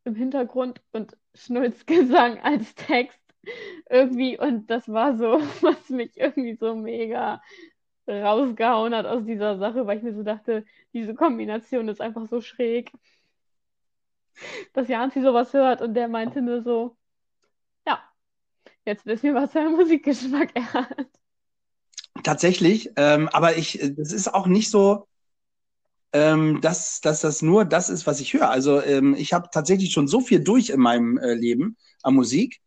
im Hintergrund und Schnulzgesang <laughs> als Text irgendwie und das war so, <laughs> was mich irgendwie so mega rausgehauen hat aus dieser Sache, weil ich mir so dachte, diese Kombination ist einfach so schräg dass Janzi sowas hört und der meinte nur so, ja, jetzt wissen wir, was für einen Musikgeschmack er hat. Tatsächlich, ähm, aber ich, das ist auch nicht so, ähm, dass, dass das nur das ist, was ich höre. Also ähm, ich habe tatsächlich schon so viel durch in meinem äh, Leben an Musik.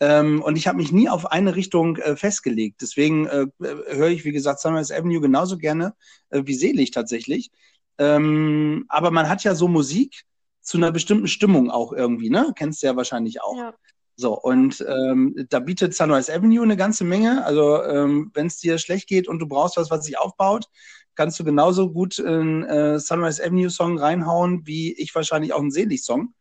Ähm, und ich habe mich nie auf eine Richtung äh, festgelegt. Deswegen äh, höre ich, wie gesagt, Sunrise Avenue genauso gerne äh, wie Selig tatsächlich. Ähm, aber man hat ja so Musik, zu einer bestimmten Stimmung auch irgendwie, ne? Kennst du ja wahrscheinlich auch. Ja. So, und ähm, da bietet Sunrise Avenue eine ganze Menge. Also, ähm, wenn es dir schlecht geht und du brauchst was, was sich aufbaut, kannst du genauso gut einen äh, Sunrise Avenue Song reinhauen, wie ich wahrscheinlich auch einen Selig-Song.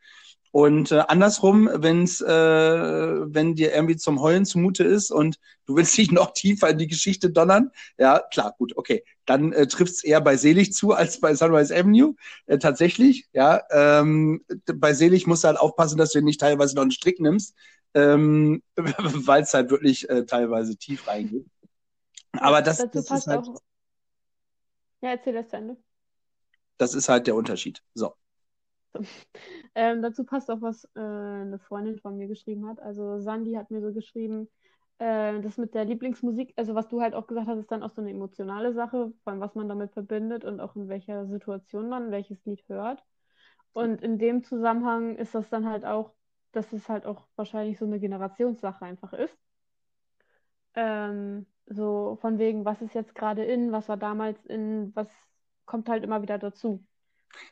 Und äh, andersrum, wenn's, äh, wenn dir irgendwie zum Heulen zumute ist und du willst dich <laughs> noch tiefer in die Geschichte donnern, ja, klar, gut, okay. Dann äh, trifft es eher bei Selig zu als bei Sunrise Avenue. Äh, tatsächlich, ja. Ähm, bei Selig musst du halt aufpassen, dass du nicht teilweise noch einen Strick nimmst, ähm, <laughs> weil es halt wirklich äh, teilweise tief reingeht. Aber das, Dazu das ist halt. Auch... Ja, erzähl das zu Ende. Das ist halt der Unterschied. So. <laughs> Ähm, dazu passt auch, was äh, eine Freundin von mir geschrieben hat. Also Sandy hat mir so geschrieben, äh, das mit der Lieblingsmusik, also was du halt auch gesagt hast, ist dann auch so eine emotionale Sache, von was man damit verbindet und auch in welcher Situation man welches Lied hört. Und in dem Zusammenhang ist das dann halt auch, dass es halt auch wahrscheinlich so eine Generationssache einfach ist. Ähm, so von wegen, was ist jetzt gerade in, was war damals in, was kommt halt immer wieder dazu.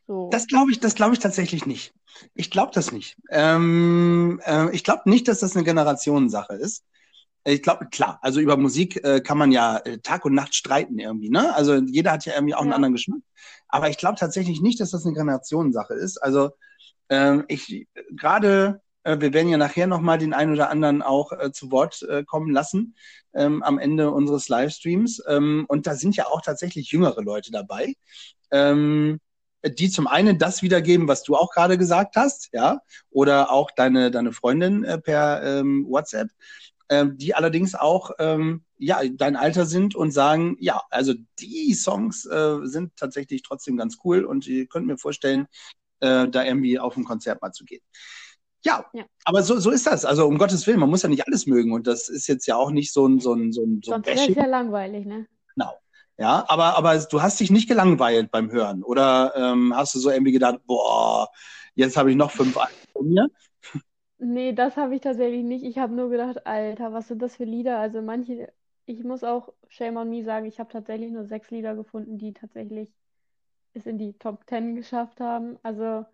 So. Das glaube ich, das glaube ich tatsächlich nicht. Ich glaube das nicht. Ähm, äh, ich glaube nicht, dass das eine Generationensache ist. Ich glaube, klar, also über Musik äh, kann man ja äh, Tag und Nacht streiten irgendwie, ne? Also jeder hat ja irgendwie auch ja. einen anderen Geschmack. Aber ich glaube tatsächlich nicht, dass das eine Generationensache ist. Also ähm, ich gerade, äh, wir werden ja nachher nochmal den einen oder anderen auch äh, zu Wort äh, kommen lassen ähm, am Ende unseres Livestreams. Ähm, und da sind ja auch tatsächlich jüngere Leute dabei. Ähm, die zum einen das wiedergeben, was du auch gerade gesagt hast, ja, oder auch deine, deine Freundin äh, per ähm, WhatsApp, ähm, die allerdings auch ähm, ja dein Alter sind und sagen, ja, also die Songs äh, sind tatsächlich trotzdem ganz cool und ihr könnt mir vorstellen, äh, da irgendwie auf ein Konzert mal zu gehen. Ja, ja, aber so, so ist das. Also um Gottes Willen, man muss ja nicht alles mögen und das ist jetzt ja auch nicht so ein so ein so ein so Sonst wäre es ja langweilig, ne? Genau. Ja, aber, aber du hast dich nicht gelangweilt beim Hören oder ähm, hast du so irgendwie gedacht, boah, jetzt habe ich noch fünf von mir? Nee, das habe ich tatsächlich nicht. Ich habe nur gedacht, Alter, was sind das für Lieder? Also manche, ich muss auch Shame on Me sagen, ich habe tatsächlich nur sechs Lieder gefunden, die tatsächlich es in die Top Ten geschafft haben. Also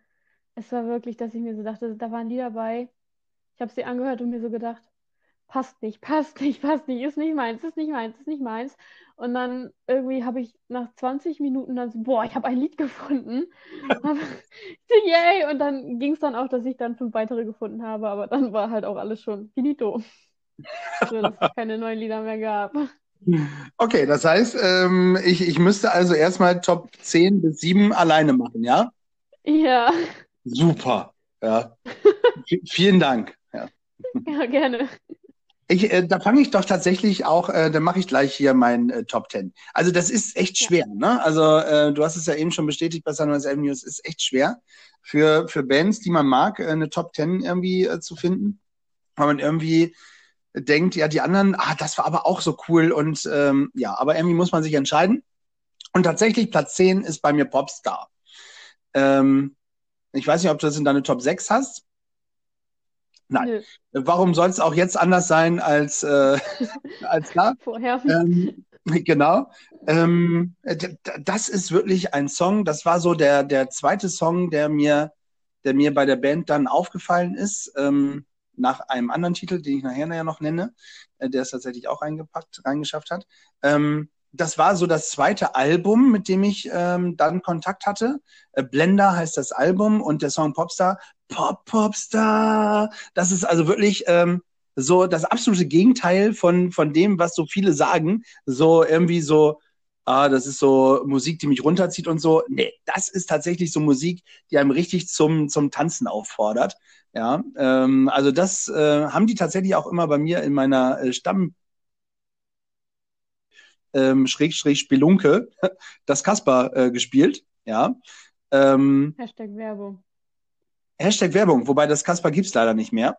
es war wirklich, dass ich mir so dachte, da waren Lieder bei. Ich habe sie angehört und mir so gedacht, passt nicht, passt nicht, passt nicht, ist nicht meins, ist nicht meins, ist nicht meins. Und dann irgendwie habe ich nach 20 Minuten dann so, boah, ich habe ein Lied gefunden. <laughs> <laughs> Yay! Und dann ging es dann auch, dass ich dann fünf weitere gefunden habe, aber dann war halt auch alles schon finito. <laughs> so, dass es keine neuen Lieder mehr gab. Okay, das heißt, ähm, ich, ich müsste also erstmal Top 10 bis 7 alleine machen, ja? Ja. Super. Ja. vielen Dank. Ja. ja, gerne. Ich, äh, da fange ich doch tatsächlich auch, äh, dann mache ich gleich hier mein äh, Top Ten. Also das ist echt schwer, ja. ne? Also äh, du hast es ja eben schon bestätigt bei Sunrise Avenue, es ist echt schwer für, für Bands, die man mag, äh, eine Top Ten irgendwie äh, zu finden. Weil man irgendwie denkt, ja, die anderen, ah, das war aber auch so cool und ähm, ja, aber irgendwie muss man sich entscheiden. Und tatsächlich Platz 10 ist bei mir Popstar. Ähm, ich weiß nicht, ob du das in deine Top 6 hast. Nein. Nö. Warum soll es auch jetzt anders sein als, äh, <laughs> als da? Vorher. Ähm, genau. Ähm, das ist wirklich ein Song. Das war so der, der zweite Song, der mir, der mir bei der Band dann aufgefallen ist. Ähm, nach einem anderen Titel, den ich nachher ja noch nenne, äh, der es tatsächlich auch reingepackt, reingeschafft hat. Ähm, das war so das zweite Album, mit dem ich ähm, dann Kontakt hatte. Äh, Blender heißt das Album und der Song Popstar. Pop Popstar. Das ist also wirklich ähm, so das absolute Gegenteil von von dem, was so viele sagen. So irgendwie so, ah, das ist so Musik, die mich runterzieht und so. Nee, das ist tatsächlich so Musik, die einem richtig zum zum Tanzen auffordert. Ja, ähm, also das äh, haben die tatsächlich auch immer bei mir in meiner äh, Stamm ähm, Schrägstrich Spelunke <laughs> das Kasper äh, gespielt. Ja. Ähm, Hashtag Werbung. Hashtag Werbung, wobei das Kasper gibt's leider nicht mehr.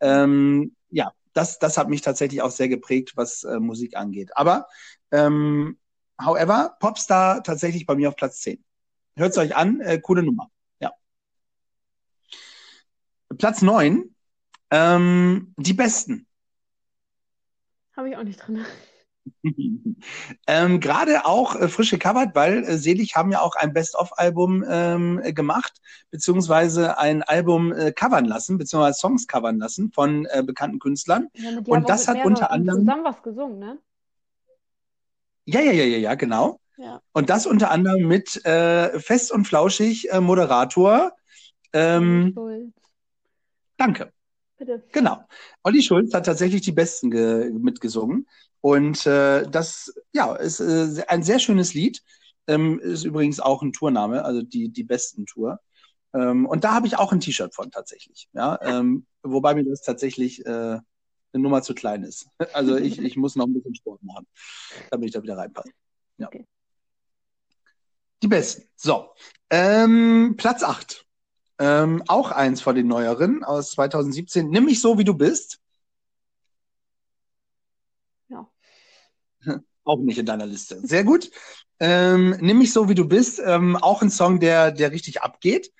Ähm, ja, das, das hat mich tatsächlich auch sehr geprägt, was äh, Musik angeht. Aber, ähm, however, Popstar tatsächlich bei mir auf Platz 10. Hört's euch an, äh, coole Nummer. Ja. Platz 9, ähm, die Besten. Habe ich auch nicht drin. <laughs> ähm, Gerade auch äh, frisch gecovert, weil äh, Selig haben ja auch ein Best-of-Album ähm, gemacht, beziehungsweise ein Album äh, covern lassen, beziehungsweise Songs covern lassen von äh, bekannten Künstlern. Ja, und das hat unter anderem. zusammen was gesungen, ne? Ja, ja, ja, ja, ja, genau. Ja. Und das unter anderem mit äh, Fest und Flauschig äh, Moderator. Ähm, danke. Bitte. Genau. Olli Schulz hat tatsächlich die Besten mitgesungen. Und äh, das ja, ist äh, ein sehr schönes Lied. Ähm, ist übrigens auch ein Tourname, also die, die besten Tour. Ähm, und da habe ich auch ein T-Shirt von tatsächlich. Ja, ähm, wobei mir das tatsächlich äh, eine Nummer zu klein ist. <laughs> Also ich, ich muss noch ein bisschen Sport machen, damit ich da wieder reinpasse. Ja. Okay. Die besten. So. Ähm, Platz 8. Ähm, auch eins von den neueren aus 2017. Nimm mich so, wie du bist. <laughs> Auch nicht in deiner Liste. Sehr gut. Ähm, nimm mich so, wie du bist. Ähm, auch ein Song, der, der richtig abgeht.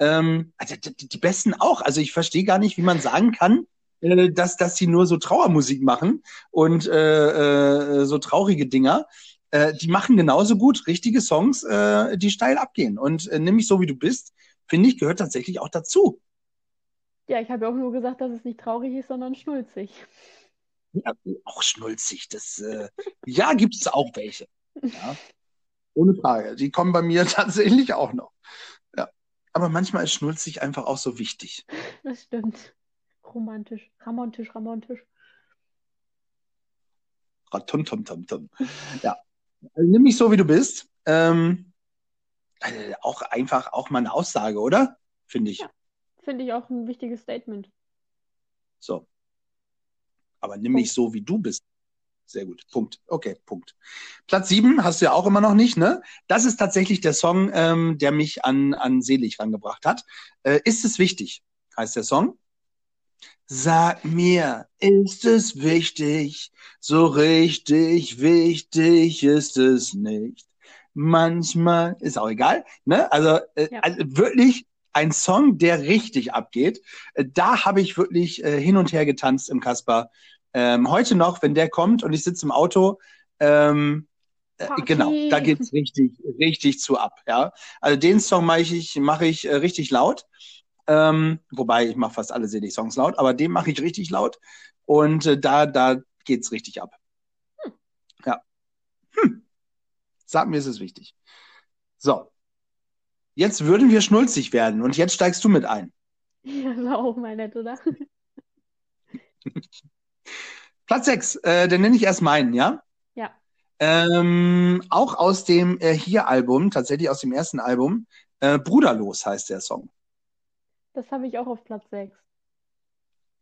Ähm, also die, die, besten auch. Also ich verstehe gar nicht, wie man sagen kann, äh, dass, dass sie nur so Trauermusik machen und äh, äh, so traurige Dinger. Äh, die machen genauso gut richtige Songs, äh, die steil abgehen. Und äh, nimm mich so, wie du bist, finde ich, gehört tatsächlich auch dazu. Ja, ich habe ja auch nur gesagt, dass es nicht traurig ist, sondern schnulzig. Ja, auch schnulzig. Das, äh, ja, gibt es auch welche. Ja. Ohne Frage. Die kommen bei mir <laughs> tatsächlich auch noch. Ja. Aber manchmal ist schnulzig einfach auch so wichtig. Das stimmt. Romantisch, ramontisch, ramontisch. Tum, tum, tum, tum. Ja. Also, nimm mich so, wie du bist. Ähm, also auch einfach auch mal eine Aussage, oder? Finde ich. Ja, finde ich auch ein wichtiges Statement. So aber nimm mich so, wie du bist. Sehr gut. Punkt. Okay, Punkt. Platz sieben hast du ja auch immer noch nicht, ne? Das ist tatsächlich der Song, ähm, der mich an, an Selig rangebracht hat. Äh, ist es wichtig, heißt der Song. Sag mir, ist es wichtig? So richtig wichtig ist es nicht. Manchmal ist auch egal, ne? Also, äh, ja. also wirklich ein Song, der richtig abgeht. Äh, da habe ich wirklich äh, hin und her getanzt im Kasper ähm, heute noch, wenn der kommt und ich sitze im Auto, ähm, äh, genau, da geht's richtig, richtig zu ab. Ja, also den Song mache ich, mache ich äh, richtig laut. Ähm, wobei ich mache fast alle Selig-Songs laut, aber den mache ich richtig laut und äh, da, da geht's richtig ab. Hm. Ja. Hm. Sag mir, ist es wichtig. So. Jetzt würden wir schnulzig werden und jetzt steigst du mit ein. Ja, war auch mal nett, oder? <laughs> Platz 6, äh, den nenne ich erst meinen, ja? Ja. Ähm, auch aus dem äh, Hier-Album, tatsächlich aus dem ersten Album, äh, Bruderlos heißt der Song. Das habe ich auch auf Platz 6.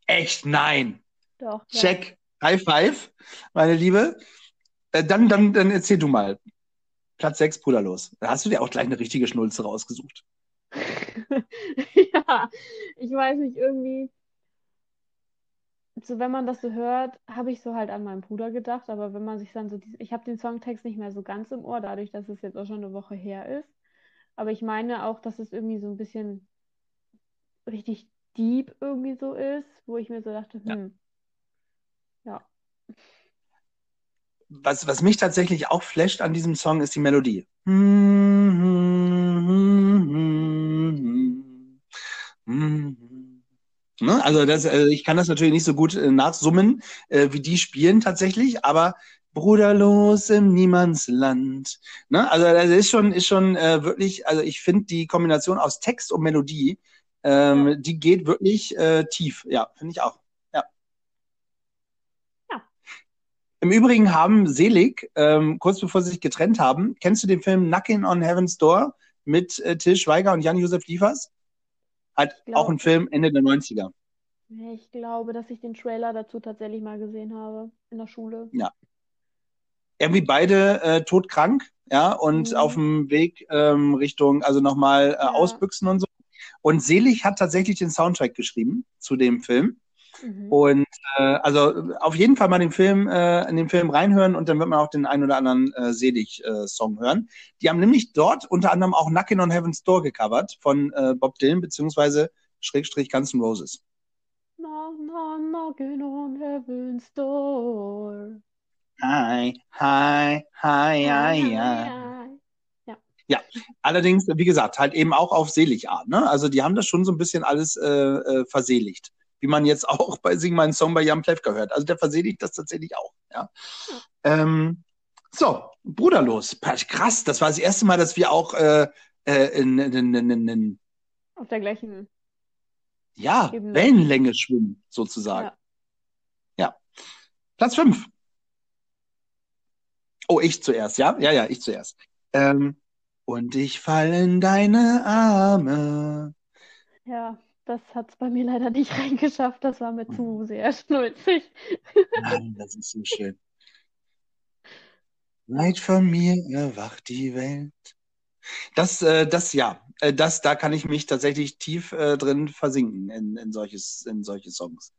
Echt? Nein. Doch. Check. Ja. High five, meine Liebe. Äh, dann, dann, dann erzähl du mal. Platz 6, Bruderlos. Da hast du dir auch gleich eine richtige Schnulze rausgesucht. <laughs> ja, ich weiß nicht, irgendwie so wenn man das so hört, habe ich so halt an meinen Bruder gedacht, aber wenn man sich dann so, ich habe den Songtext nicht mehr so ganz im Ohr, dadurch, dass es jetzt auch schon eine Woche her ist. Aber ich meine auch, dass es irgendwie so ein bisschen richtig deep irgendwie so ist, wo ich mir so dachte, hm, ja. ja. Was, was mich tatsächlich auch flasht an diesem Song, ist die Melodie. Ne? Also das, also ich kann das natürlich nicht so gut äh, nachsummen, äh, wie die spielen tatsächlich, aber Bruderlos im Niemandsland. Ne? Also das ist schon, ist schon äh, wirklich, also ich finde die Kombination aus Text und Melodie, ähm, die geht wirklich äh, tief. Ja, finde ich auch. Ja. ja. Im Übrigen haben Selig, ähm, kurz bevor sie sich getrennt haben, kennst du den Film Knocking on Heaven's Door mit äh, Till Schweiger und Jan-Josef Liefers? Hat auch ein Film Ende der 90er. Ich glaube, dass ich den Trailer dazu tatsächlich mal gesehen habe in der Schule. Ja, irgendwie beide äh, todkrank, ja, und mhm. auf dem Weg ähm, Richtung, also nochmal äh, ja. ausbüchsen und so. Und Selig hat tatsächlich den Soundtrack geschrieben zu dem Film. Mhm. Und äh, also auf jeden Fall mal den Film, äh, in den Film reinhören und dann wird man auch den einen oder anderen äh, Selig-Song äh, hören. Die haben nämlich dort unter anderem auch Knockin' on Heaven's Door gecovert von äh, Bob Dylan beziehungsweise Schrägstrich Guns N' Roses. Knock, knock, knocking on Heaven's Door. Hi, hi, hi, hi, hi. Ja. ja, allerdings, wie gesagt, halt eben auch auf Seligart. Ne? Also die haben das schon so ein bisschen alles äh, äh, verseligt. Wie man jetzt auch bei Sing meinen Song bei Jan Plewka hört. Also der verseligt das tatsächlich auch. Ja. Ähm, so, Bruderlos. Krass, das war das erste Mal, dass wir auch äh, äh in, in, in, in, auf der gleichen ja, Ebene. Wellenlänge schwimmen, sozusagen. Ja. ja. Platz 5. Oh, ich zuerst, ja? Ja, ja, ich zuerst. Ähm, und ich fall in deine Arme. Ja, das hat es bei mir leider nicht <laughs> reingeschafft. Das war mir zu sehr schnulzig. Nein, das ist so schön. Weit von mir erwacht die Welt. Das, äh, das ja, äh, das, da kann ich mich tatsächlich tief äh, drin versinken in, in, solches, in solche Songs.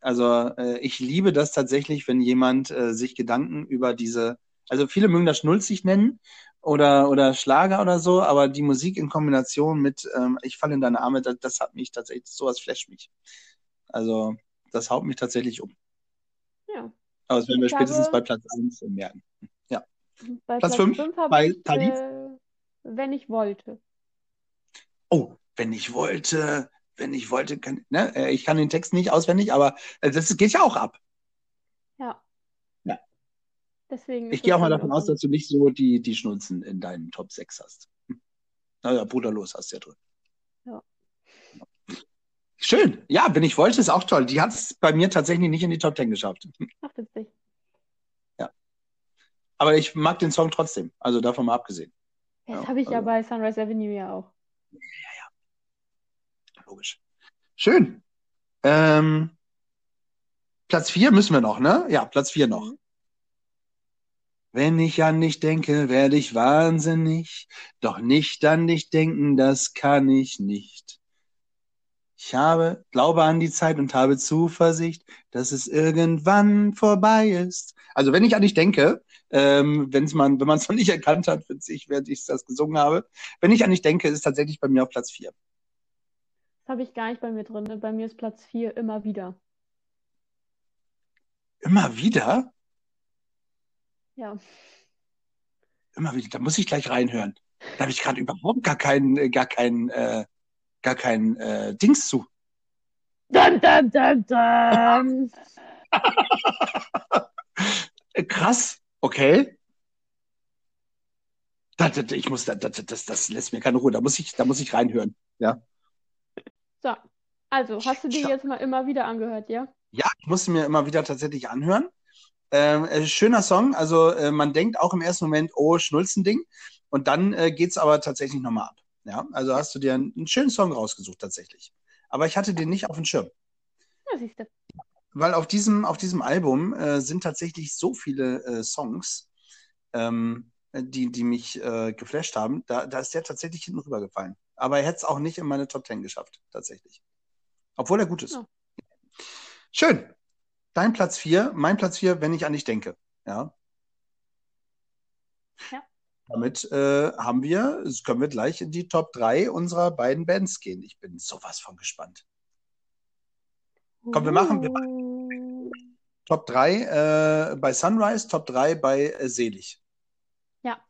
Also äh, ich liebe das tatsächlich, wenn jemand äh, sich Gedanken über diese also viele mögen das schnulzig nennen oder, oder Schlager oder so, aber die Musik in Kombination mit ähm, Ich falle in deine Arme, das, das hat mich tatsächlich, sowas flasht mich. Also, das haut mich tatsächlich um. Ja. Aber das werden wir ich spätestens habe, bei Platz 1 merken. Ja. Bei Platz 5 bei Talib. Äh, wenn ich wollte. Oh, wenn ich wollte, wenn ich wollte, kann, ne, äh, ich kann den Text nicht auswendig, aber äh, das geht ja auch ab. Ja. Deswegen ich gehe auch mal davon aus, dass du nicht so die, die Schnulzen in deinen Top 6 hast. <laughs> Naja, bruderlos hast du ja drin. Ja. Schön. Ja, wenn ich wollte, ist auch toll. Die hat es bei mir tatsächlich nicht in die Top 10 geschafft. Ach, witzig. Ja. Aber ich mag den Song trotzdem. Also davon mal abgesehen. Das ja, habe ich also. ja bei Sunrise Avenue ja auch. Ja, ja. Logisch. Schön. Ähm, Platz 4 müssen wir noch, ne? Ja, Platz 4 noch. Mhm. Wenn ich an dich denke, werde ich wahnsinnig, doch nicht an dich denken, das kann ich nicht. Ich habe Glaube an die Zeit und habe Zuversicht, dass es irgendwann vorbei ist. Also wenn ich an dich denke, ähm, wenn's man, wenn man es noch nicht erkannt hat, ich, während ich das gesungen habe, wenn ich an dich denke, ist tatsächlich bei mir auf Platz 4. Das habe ich gar nicht bei mir drin. Bei mir ist Platz 4 immer wieder. Immer wieder? Ja. Immer wieder, da muss ich gleich reinhören. Da habe ich gerade überhaupt gar keinen, äh, gar keinen, äh, gar keinen äh, Dings zu. Dun, dun, dun, dun. <laughs> Krass, okay. Das, das, ich muss, das, das, das lässt mir keine Ruhe. Da muss ich, da muss ich reinhören. Ja. So, also hast du dir jetzt mal immer wieder angehört, ja? Ja, ich musste mir immer wieder tatsächlich anhören. Ähm, äh, schöner Song, also äh, man denkt auch im ersten Moment, oh, Schnulzending. Und dann äh, geht es aber tatsächlich nochmal ab. Ja, also hast du dir einen, einen, schönen Song rausgesucht tatsächlich. Aber ich hatte den nicht auf dem Schirm. Ja, siehst du. Weil auf diesem, auf diesem Album äh, sind tatsächlich so viele äh, Songs, ähm, die, die mich äh, geflasht haben. Da, da ist der tatsächlich hinten rübergefallen. Aber er hätte es auch nicht in meine Top Ten geschafft, tatsächlich. Obwohl er gut ist. Ja. Schön. Dein Platz 4, mein Platz 4, wenn ich an dich denke. Ja. Ja. Damit äh, haben wir, können wir gleich in die Top 3 unserer beiden Bands gehen. Ich bin sowas von gespannt. Komm, wir machen- wir Uh. Top 3 äh, bei Sunrise, Top 3 bei äh, Selig. Ja.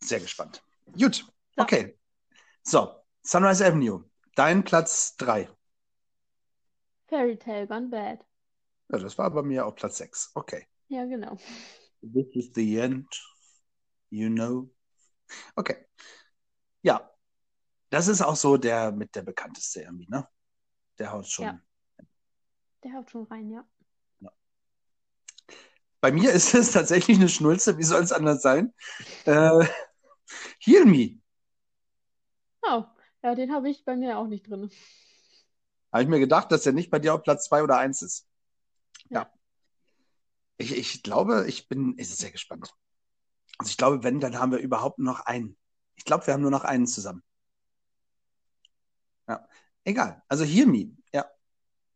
Sehr gespannt. Gut, So. okay. So, Sunrise Avenue, dein Platz 3. Fairy Tale Gone Bad. Ja, das war bei mir auf Platz 6. Okay. Ja, genau. This is the end, you know. Okay. Ja, das ist auch so der mit der bekannteste irgendwie, ne? Der haut schon. Ja. Der haut schon rein, ja. Bei mir ist es tatsächlich eine Schnulze, wie soll es anders sein? Äh, Heal Me. Oh, ja, den habe ich bei mir auch nicht drin. Habe ich mir gedacht, dass der nicht bei dir auf Platz 2 oder 1 ist. Ja. Ja. Ich, ich glaube, ich bin ich bin sehr gespannt. Also ich glaube, wenn, dann haben wir überhaupt noch einen. Ich glaube, wir haben nur noch einen zusammen. Ja. Egal. Also Heal Me. Ja.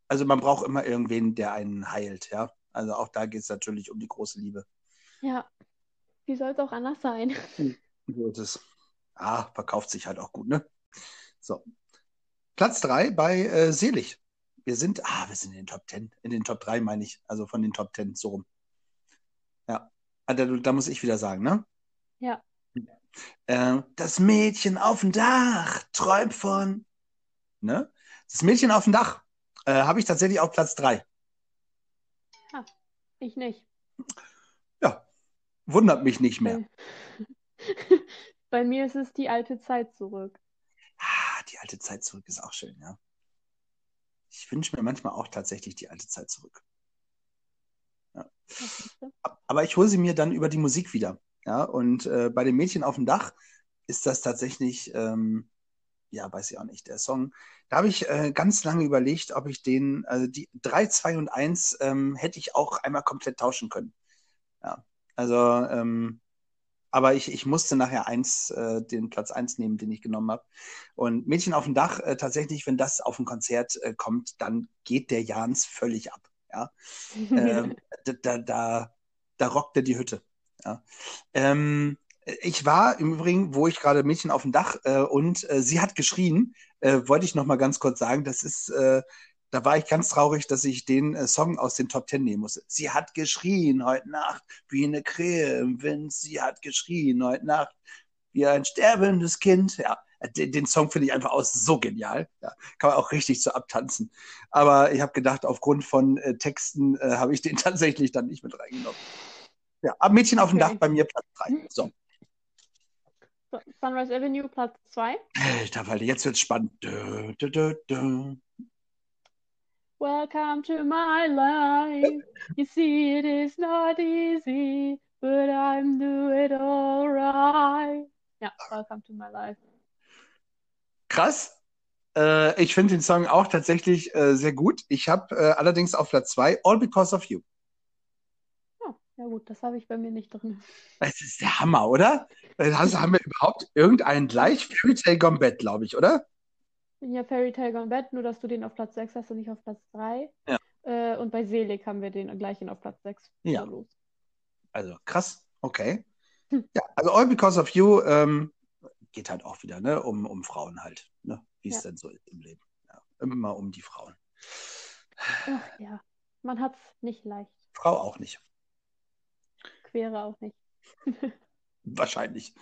Also man braucht immer irgendwen, der einen heilt, ja. Also auch da geht es natürlich um die große Liebe. Ja, wie soll es auch anders sein? So ist es. Ah, verkauft sich halt auch gut, ne? So. Platz 3 bei äh, Selig. Wir sind, ah, wir sind in den Top 10. In den Top 3 meine ich. Also von den Top 10, so rum. Ja. Ah, da, da muss ich wieder sagen, ne? Ja. Äh, das Mädchen auf dem Dach träumt von. Ne? Das Mädchen auf dem Dach äh, habe ich tatsächlich auf Platz 3. Ich nicht. Ja. Wundert mich nicht mehr. Bei <laughs> mir ist es die alte Zeit zurück. Alte Zeit zurück ist auch schön, ja. Ich wünsche mir manchmal auch tatsächlich die alte Zeit zurück. Das? Aber ich hole sie mir dann über die Musik wieder. Ja, und äh, bei dem Mädchen auf dem Dach ist das tatsächlich, ähm, ja, weiß ich auch nicht, der Song. Da habe ich äh, ganz lange überlegt, ob ich den, also die 3, 2 und 1 ähm, hätte ich auch einmal komplett tauschen können. Ja, also, ähm, aber ich, ich musste nachher eins, äh, den Platz 1 nehmen, den ich genommen habe. Und Mädchen auf dem Dach, äh, tatsächlich, wenn das auf ein Konzert äh, kommt, dann geht der Jans völlig ab. <laughs> Ja, ähm, da, da, da, da rockt er die Hütte. Ja. Ähm, ich war im Übrigen, wo ich gerade Mädchen auf dem Dach äh, und äh, sie hat geschrien, äh, wollte ich noch mal ganz kurz sagen, das ist, äh, da war ich ganz traurig, dass ich den äh, Song aus den Top Ten nehmen musste. Sie hat geschrien heute Nacht wie eine Krähe im Wind. Sie hat geschrien heute Nacht wie ein sterbendes Kind. Ja, den, den Song finde ich einfach auch so genial. Ja, kann man auch richtig so abtanzen. Aber ich habe gedacht, aufgrund von äh, Texten äh, habe ich den <laughs> tatsächlich dann nicht mit reingenommen. Ja, aber Mädchen auf dem Okay. Dach bei mir Platz 3. So, So, Sunrise Avenue, Platz 2. Alter, weil jetzt wird's spannend. Dö, dö, dö, dö. Welcome to my life. You see, it is not easy, but I'm doing alright. Ja, Welcome to my life. Krass. Äh, ich finde den Song auch tatsächlich äh, sehr gut. Ich habe äh, allerdings auf Platz 2 All Because of You. Oh, ja gut, das habe ich bei mir nicht drin. Das ist der Hammer, oder? Also haben wir überhaupt irgendeinen gleich? Fairy Tale Gone Bad, glaube ich, oder? Ja, Fairy Tale Gone Bad, nur dass du den auf Platz 6 hast und nicht auf Platz 3. Ja. Äh, und bei Selig haben wir den gleichen auf Platz 6. Ja. Los. Also krass, okay. Hm. Ja, also All Because of You ähm, geht halt auch wieder, ne, um, um Frauen halt, ne, wie es Ja. denn so ist im Leben. Ja, immer um die Frauen. Ach ja, man hat's nicht leicht. Frau auch nicht, Quere auch nicht. <laughs> wahrscheinlich.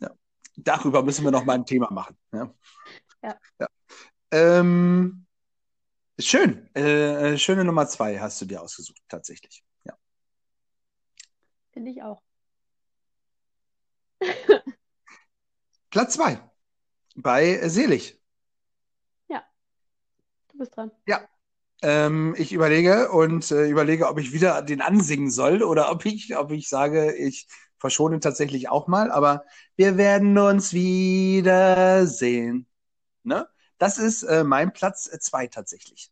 Ja. Darüber müssen wir noch mal ein Thema machen. Ja. Ja. ja. Ähm, schön. Äh, äh, schöne Nummer zwei hast du dir ausgesucht, tatsächlich. Ja. Finde ich auch. <laughs> Platz zwei bei Selig. Du bist dran. Ähm, ich überlege und äh, überlege, ob ich wieder den ansingen soll oder ob ich, ob ich sage, ich verschone tatsächlich auch mal, aber wir werden uns wiedersehen. Ne? Das ist äh, mein Platz äh, zwei tatsächlich.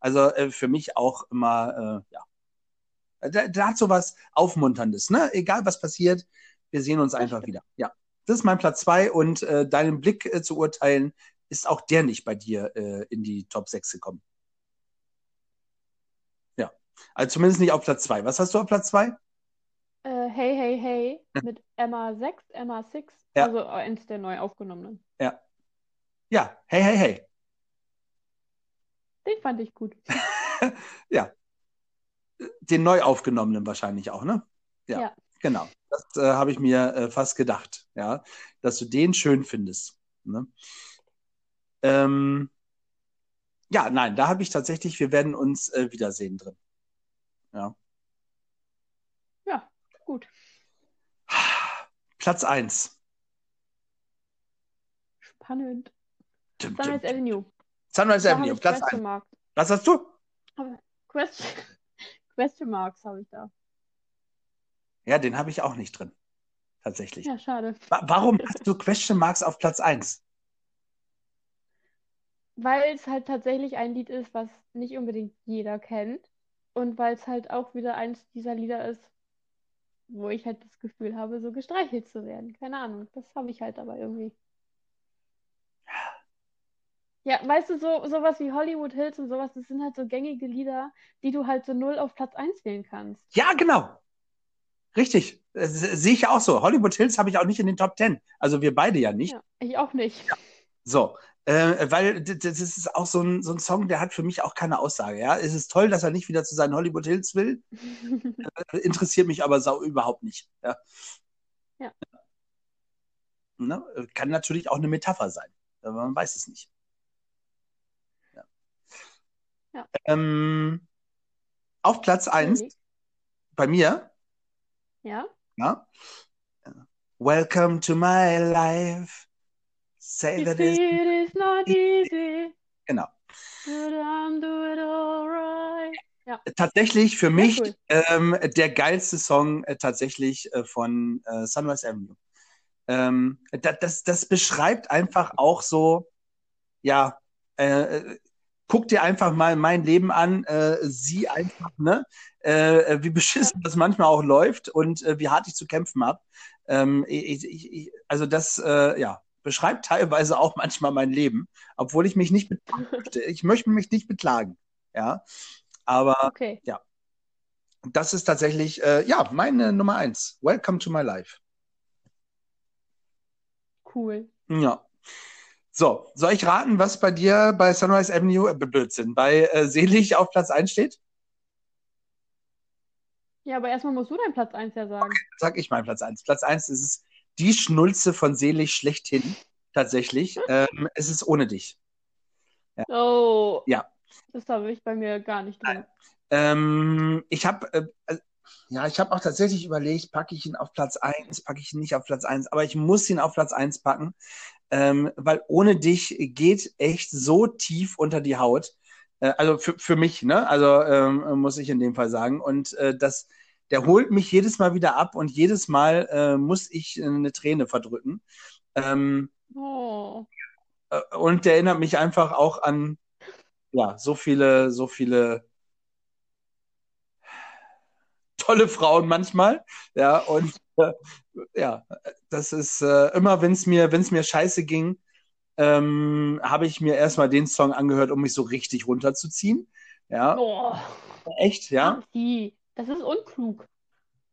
Also äh, für mich auch immer, äh, ja. Da, da hat so was Aufmunterndes, ne? Egal was passiert, wir sehen uns einfach wieder. Ja. Das ist mein Platz zwei und äh, deinen Blick äh, zu urteilen, ist auch der nicht bei dir äh, in die Top 6 gekommen. Also zumindest nicht auf Platz zwei. Was hast du auf Platz zwei? Äh, hey, hey, hey <laughs> mit Emma 6, Emma 6, Ja. also eins der neu aufgenommenen. Ja. Ja, hey, hey, hey. Den fand ich gut. <laughs> Den neu aufgenommenen wahrscheinlich auch, ne? Ja. Ja. Genau. Das äh, habe ich mir äh, fast gedacht, ja, dass du den schön findest. Ne? Ähm, ja, nein, da habe ich tatsächlich, wir werden uns äh, wiedersehen drin. Ja. Ja, gut. Platz eins. Spannend. Tim, Sunrise Tim. Avenue. Sunrise Da Avenue, Platz Question eins. Marks. Was hast du? Question, <laughs> Question Marks habe ich da. Ja, den habe ich auch nicht drin. Tatsächlich. Ja, schade. Wa warum <laughs> hast du Question Marks auf Platz eins? Weil es halt tatsächlich ein Lied ist, was nicht unbedingt jeder kennt. Und weil es halt auch wieder eins dieser Lieder ist, wo ich halt das Gefühl habe, so gestreichelt zu werden. Keine Ahnung. Das habe ich halt aber irgendwie. Ja, weißt du, so sowas wie Hollywood Hills und sowas, das sind halt so gängige Lieder, die du halt so null auf Platz 1 wählen kannst. Ja, genau. Richtig. Se- Sehe ich ja auch so. Hollywood Hills habe ich auch nicht in den Top Ten. Also wir beide ja nicht. Ja, ich auch nicht. So. Äh, weil das ist auch so ein, so ein Song, der hat für mich auch keine Aussage. Ja, es ist toll, dass er nicht wieder zu seinen Hollywood Hills will. <laughs> Äh, Interessiert mich aber sau überhaupt nicht. Ja. Ja. Ne? Kann natürlich auch eine Metapher sein. Aber man weiß es nicht. Ja. Ja. Ähm, auf Platz eins bei mir Ja? Ja. Welcome to my life. Say You that it is not easy, genau. but I'm doing alright. Tatsächlich für mich cool. ähm, der geilste Song äh, tatsächlich äh, von äh, Sunrise Avenue. Ähm, da, das, das beschreibt einfach auch so, ja, äh, äh, guck dir einfach mal mein Leben an, äh, sieh einfach, ne, äh, wie beschissen das manchmal auch läuft und äh, wie hart ich zu kämpfen habe. Ähm, ich, ich, ich, also das, äh, ja, beschreibt teilweise auch manchmal mein Leben, obwohl ich mich nicht beklagen <laughs> möchte. Ich möchte mich nicht beklagen, ja. Aber Okay. das ist tatsächlich, äh, ja, meine Nummer eins. Welcome to my life. Cool. Ja. So, soll ich raten, was bei dir bei Sunrise Avenue, äh, Blödsinn, bei äh, Selig auf Platz 1 steht? Ja, aber erstmal musst du deinen Platz 1 ja sagen. Sag ich mal Platz 1. Platz 1 ist es die Schnulze von Selig schlechthin. Tatsächlich. Ähm, es ist ohne dich. Oh. Ja. Das habe ich bei mir gar nicht drin. Ähm, ich habe, äh, äh, ja, ich habe auch tatsächlich überlegt, packe ich ihn auf Platz 1, packe ich ihn nicht auf Platz 1, aber ich muss ihn auf Platz 1 packen, ähm, weil ohne dich geht echt so tief unter die Haut. Äh, also für, für mich, ne? Also ähm, muss ich in dem Fall sagen. Und äh, das, der holt mich jedes Mal wieder ab und jedes Mal äh, muss ich eine Träne verdrücken. Ähm, Oh. äh, und der erinnert mich einfach auch an ja, so viele, so viele tolle Frauen manchmal. Ja, und äh, <laughs> ja, das ist äh, immer, wenn es mir, wenn es mir scheiße ging, ähm, habe ich mir erstmal den Song angehört, um mich so richtig runterzuziehen. Ja, Oh. echt, ja. Das ist unklug.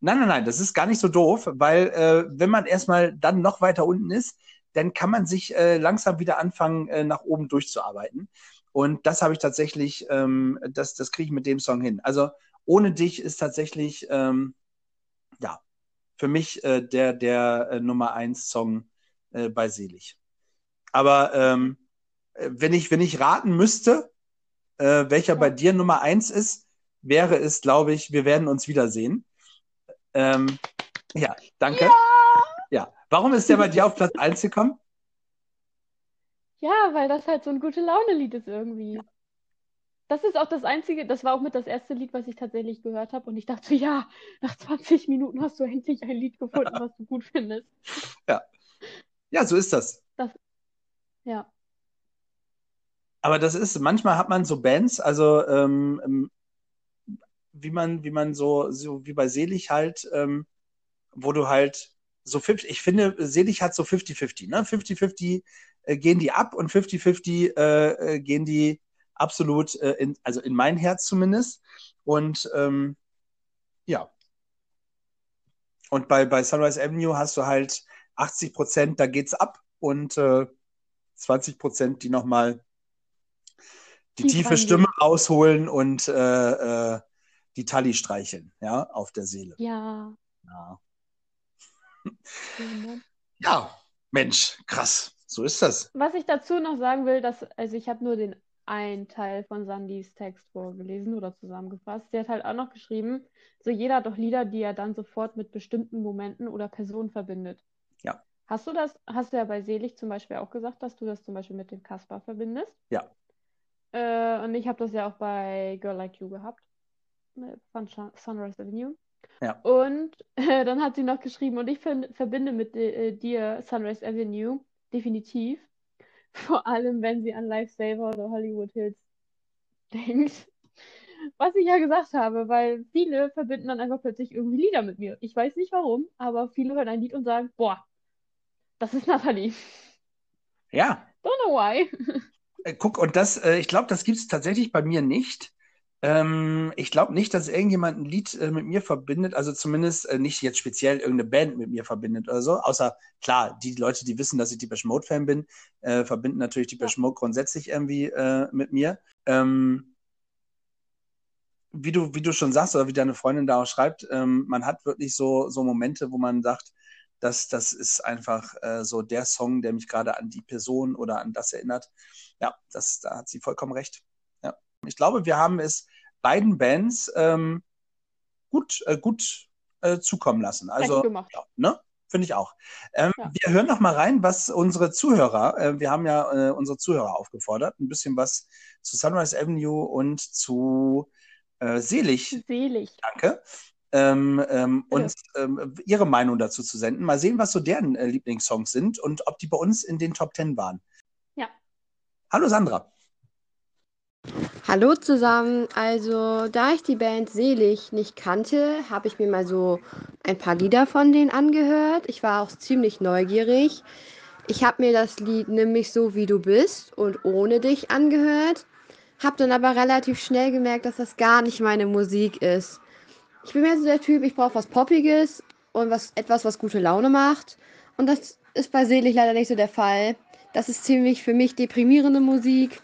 Nein, nein, nein, das ist gar nicht so doof, weil äh, wenn man erstmal dann noch weiter unten ist, dann kann man sich äh, langsam wieder anfangen, äh, nach oben durchzuarbeiten. Und das habe ich tatsächlich, ähm, das, das kriege ich mit dem Song hin. Also ohne dich ist tatsächlich, ähm, für mich äh, der, der äh, Nummer eins Song äh, bei Selig. Aber ähm, äh, wenn ich, wenn ich raten müsste, äh, welcher bei dir Nummer eins ist, wäre es, glaube ich, wir werden uns wiedersehen. Ähm, ja, danke. Ja! Ja. Warum ist der bei dir auf Platz 1 gekommen? Ja, weil das halt so ein gute Laune-Lied ist irgendwie. Das ist auch das einzige, das war auch mit das erste Lied, was ich tatsächlich gehört habe. Und ich dachte, ja, nach 20 Minuten hast du endlich ein Lied gefunden, was du gut findest. <laughs> Ja, so ist das. Ja. Aber das ist, manchmal hat man so Bands, also ähm, ähm, wie man, wie man so, so wie bei Selig halt, ähm, wo du halt so 50, ich finde, Selig hat so 50-50, ne? 50-50 äh, gehen die ab und 50-50 äh, äh, gehen die absolut, äh, in, also in mein Herz zumindest. Und ähm, ja. Und bei, bei Sunrise Avenue hast du halt 80 Prozent, da geht's ab und äh, 20 Prozent, die nochmal die Tief tiefe. Stimme rausholen und äh, äh, die Tally streicheln, ja, auf der Seele. Ja. Ja. ja, Mensch, krass. So ist das. Was ich dazu noch sagen will, dass, also ich habe nur den einen Teil von Sandys Text vorgelesen oder zusammengefasst. Sie hat halt auch noch geschrieben, so jeder hat doch Lieder, die er dann sofort mit bestimmten Momenten oder Personen verbindet. Ja. Hast du das, hast du ja bei Selig zum Beispiel auch gesagt, dass du das zum Beispiel mit dem Kasper verbindest? Ja. Äh, und ich habe das ja auch bei Girl Like You gehabt, mit- von Sun- Sunrise Avenue. Ja. Und äh, <laughs> dann hat sie noch geschrieben, und ich ver verbinde mit äh, dir Sunrise Avenue definitiv. Vor allem, wenn sie an Lifesaver oder Hollywood Hills denkt. Was ich ja gesagt habe, weil viele verbinden dann einfach plötzlich irgendwie Lieder mit mir. Ich weiß nicht warum, aber viele hören ein Lied und sagen, boah, das ist Natalie. Ja, Don't know why. Äh, Guck, und das, äh, ich glaube, das gibt es tatsächlich bei mir nicht. Ähm, ich glaube nicht, dass irgendjemand ein Lied äh, mit mir verbindet, also zumindest äh, nicht jetzt speziell irgendeine Band mit mir verbindet oder so, außer klar, die Leute, die wissen, dass ich Depeche Mode-Fan bin, äh, verbinden natürlich Depeche Mode grundsätzlich irgendwie äh, mit mir. Ähm, wie du, wie du schon sagst, oder wie deine Freundin da auch schreibt, ähm, man hat wirklich so, so Momente, wo man sagt, das, das ist einfach äh, so der Song, der mich gerade an die Person oder an das erinnert. Ja, das, da hat sie vollkommen recht. Ich glaube, wir haben es beiden Bands ähm, gut, äh, gut äh, zukommen lassen. Also, ne? Finde ich auch. Ähm, Ja. Wir hören noch mal rein, was unsere Zuhörer, äh, wir haben ja äh, unsere Zuhörer aufgefordert, ein bisschen was zu Sunrise Avenue und zu äh, Selig Selig. danke, ähm, ähm, uns ähm, ihre Meinung dazu zu senden. Mal sehen, was so deren äh, Lieblingssongs sind und ob die bei uns in den Top Ten waren. Ja. Hallo Sandra. Hallo zusammen. Also, da ich die Band Selig nicht kannte, habe ich mir mal so ein paar Lieder von denen angehört. Ich war auch ziemlich neugierig. Ich habe mir das Lied Nämlich so wie du bist und ohne dich angehört, habe dann aber relativ schnell gemerkt, dass das gar nicht meine Musik ist. Ich bin mehr so der Typ, ich brauche was Poppiges und was, etwas, was gute Laune macht. Und das ist bei Selig leider nicht so der Fall. Das ist ziemlich für mich deprimierende Musik.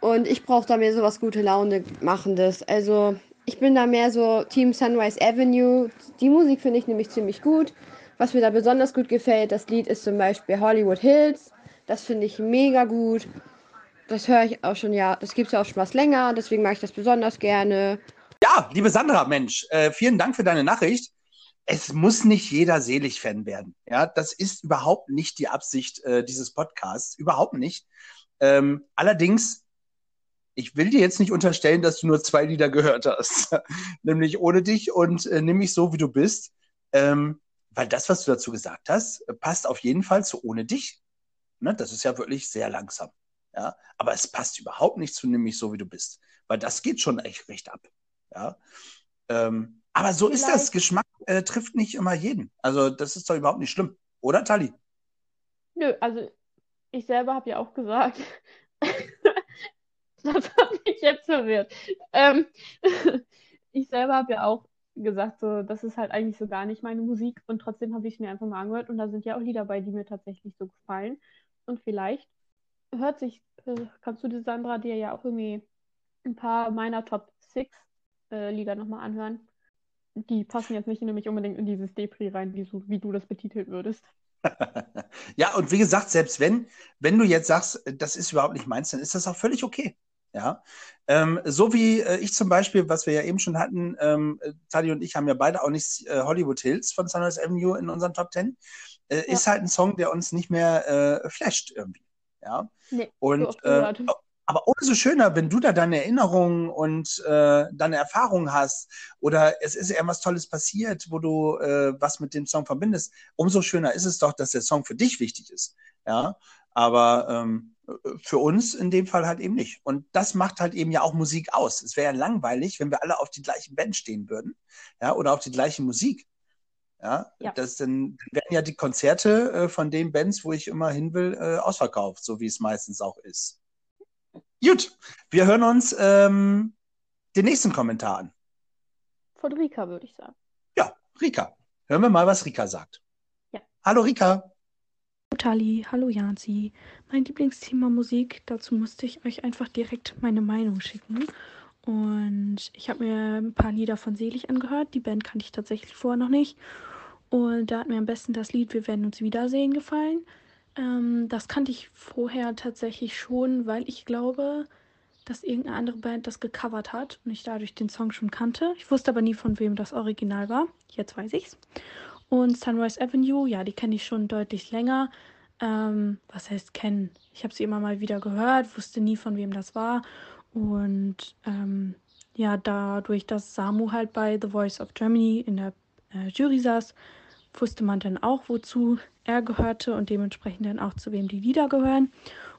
Und ich brauche da mehr so was gute Laune machendes. Also ich bin da mehr so Team Sunrise Avenue. Die Musik finde ich nämlich ziemlich gut. Was mir da besonders gut gefällt, das Lied ist zum Beispiel Hollywood Hills. Das finde ich mega gut. Das höre ich auch schon, ja, das gibt es ja auch schon was länger, deswegen mag ich das besonders gerne. Ja, liebe Sandra, Mensch, äh, vielen Dank für deine Nachricht. Es muss nicht jeder Selig-Fan werden. Ja, das ist überhaupt nicht die Absicht äh, dieses Podcasts. Überhaupt nicht. Ähm, allerdings, ich will dir jetzt nicht unterstellen, dass du nur zwei Lieder gehört hast. <laughs> Nämlich ohne dich und äh, nimm mich so, wie du bist. Ähm, weil das, was du dazu gesagt hast, äh, passt auf jeden Fall zu ohne dich. Ne? Das ist ja wirklich sehr langsam. Ja, aber es passt überhaupt nicht zu nimm mich so, wie du bist. Weil das geht schon echt recht ab. Ja. Ähm, aber so ist das. Vielleicht- Geschmack äh, trifft nicht immer jeden. Also das ist doch überhaupt nicht schlimm. Oder, Tali? Nö, also ich selber habe ja auch gesagt, <laughs> <laughs> das hat mich jetzt verwirrt. Ähm, <laughs> ich selber habe ja auch gesagt, so, das ist halt eigentlich so gar nicht meine Musik und trotzdem habe ich es mir einfach mal angehört und da sind ja auch Lieder bei, die mir tatsächlich so gefallen. Und vielleicht hört sich, äh, kannst du die Sandra dir ja auch irgendwie ein paar meiner Top 6 äh, Lieder nochmal anhören. Die passen jetzt nicht nämlich unbedingt in dieses Depri rein, wie, so, wie du das betiteln würdest. <laughs> ja, und wie gesagt, selbst wenn, wenn du jetzt sagst, das ist überhaupt nicht meins, dann ist das auch völlig okay. Ja, ähm, so wie äh, ich zum Beispiel, was wir ja eben schon hatten, ähm, äh, Tali und ich haben ja beide auch nicht äh, Hollywood Hills von Sunrise Avenue in unseren Top Ten, äh, Ja. ist halt ein Song, der uns nicht mehr äh, flasht irgendwie. Ja, Nee, und so äh, aber umso schöner, wenn du da deine Erinnerungen und äh, deine Erfahrungen hast oder es ist irgendwas Tolles passiert, wo du äh, was mit dem Song verbindest, umso schöner ist es doch, dass der Song für dich wichtig ist. Ja, aber ähm, für uns in dem Fall halt eben nicht. Und das macht halt eben ja auch Musik aus. Es wäre ja langweilig, wenn wir alle auf die gleichen Band stehen würden, ja, oder auf die gleiche Musik. Ja, Ja. das dann werden ja die Konzerte äh, von den Bands, wo ich immer hin will, äh, ausverkauft, so wie es meistens auch ist. Gut, wir hören uns ähm, den nächsten Kommentar an. Von Rika, würde ich sagen. Ja, Rika. Hören wir mal, was Rika sagt. Ja. Hallo Rika. Tali, hallo Janzi. Mein Lieblingsthema Musik, dazu musste ich euch einfach direkt meine Meinung schicken. Und ich habe mir ein paar Lieder von Selig angehört. Die Band kannte ich tatsächlich vorher noch nicht. Und da hat mir am besten das Lied Wir werden uns wiedersehen gefallen. Ähm, das kannte ich vorher tatsächlich schon, weil ich glaube, dass irgendeine andere Band das gecovert hat und ich dadurch den Song schon kannte. Ich wusste aber nie, von wem das Original war. Jetzt weiß ich's. Und Sunrise Avenue, ja, die kenne ich schon deutlich länger. Ähm, was heißt kennen? Ich habe sie immer mal wieder gehört, wusste nie, von wem das war. Und ähm, ja, dadurch, dass Samu halt bei The Voice of Germany in der äh, Jury saß, wusste man dann auch, wozu er gehörte und dementsprechend dann auch zu wem die Lieder gehören.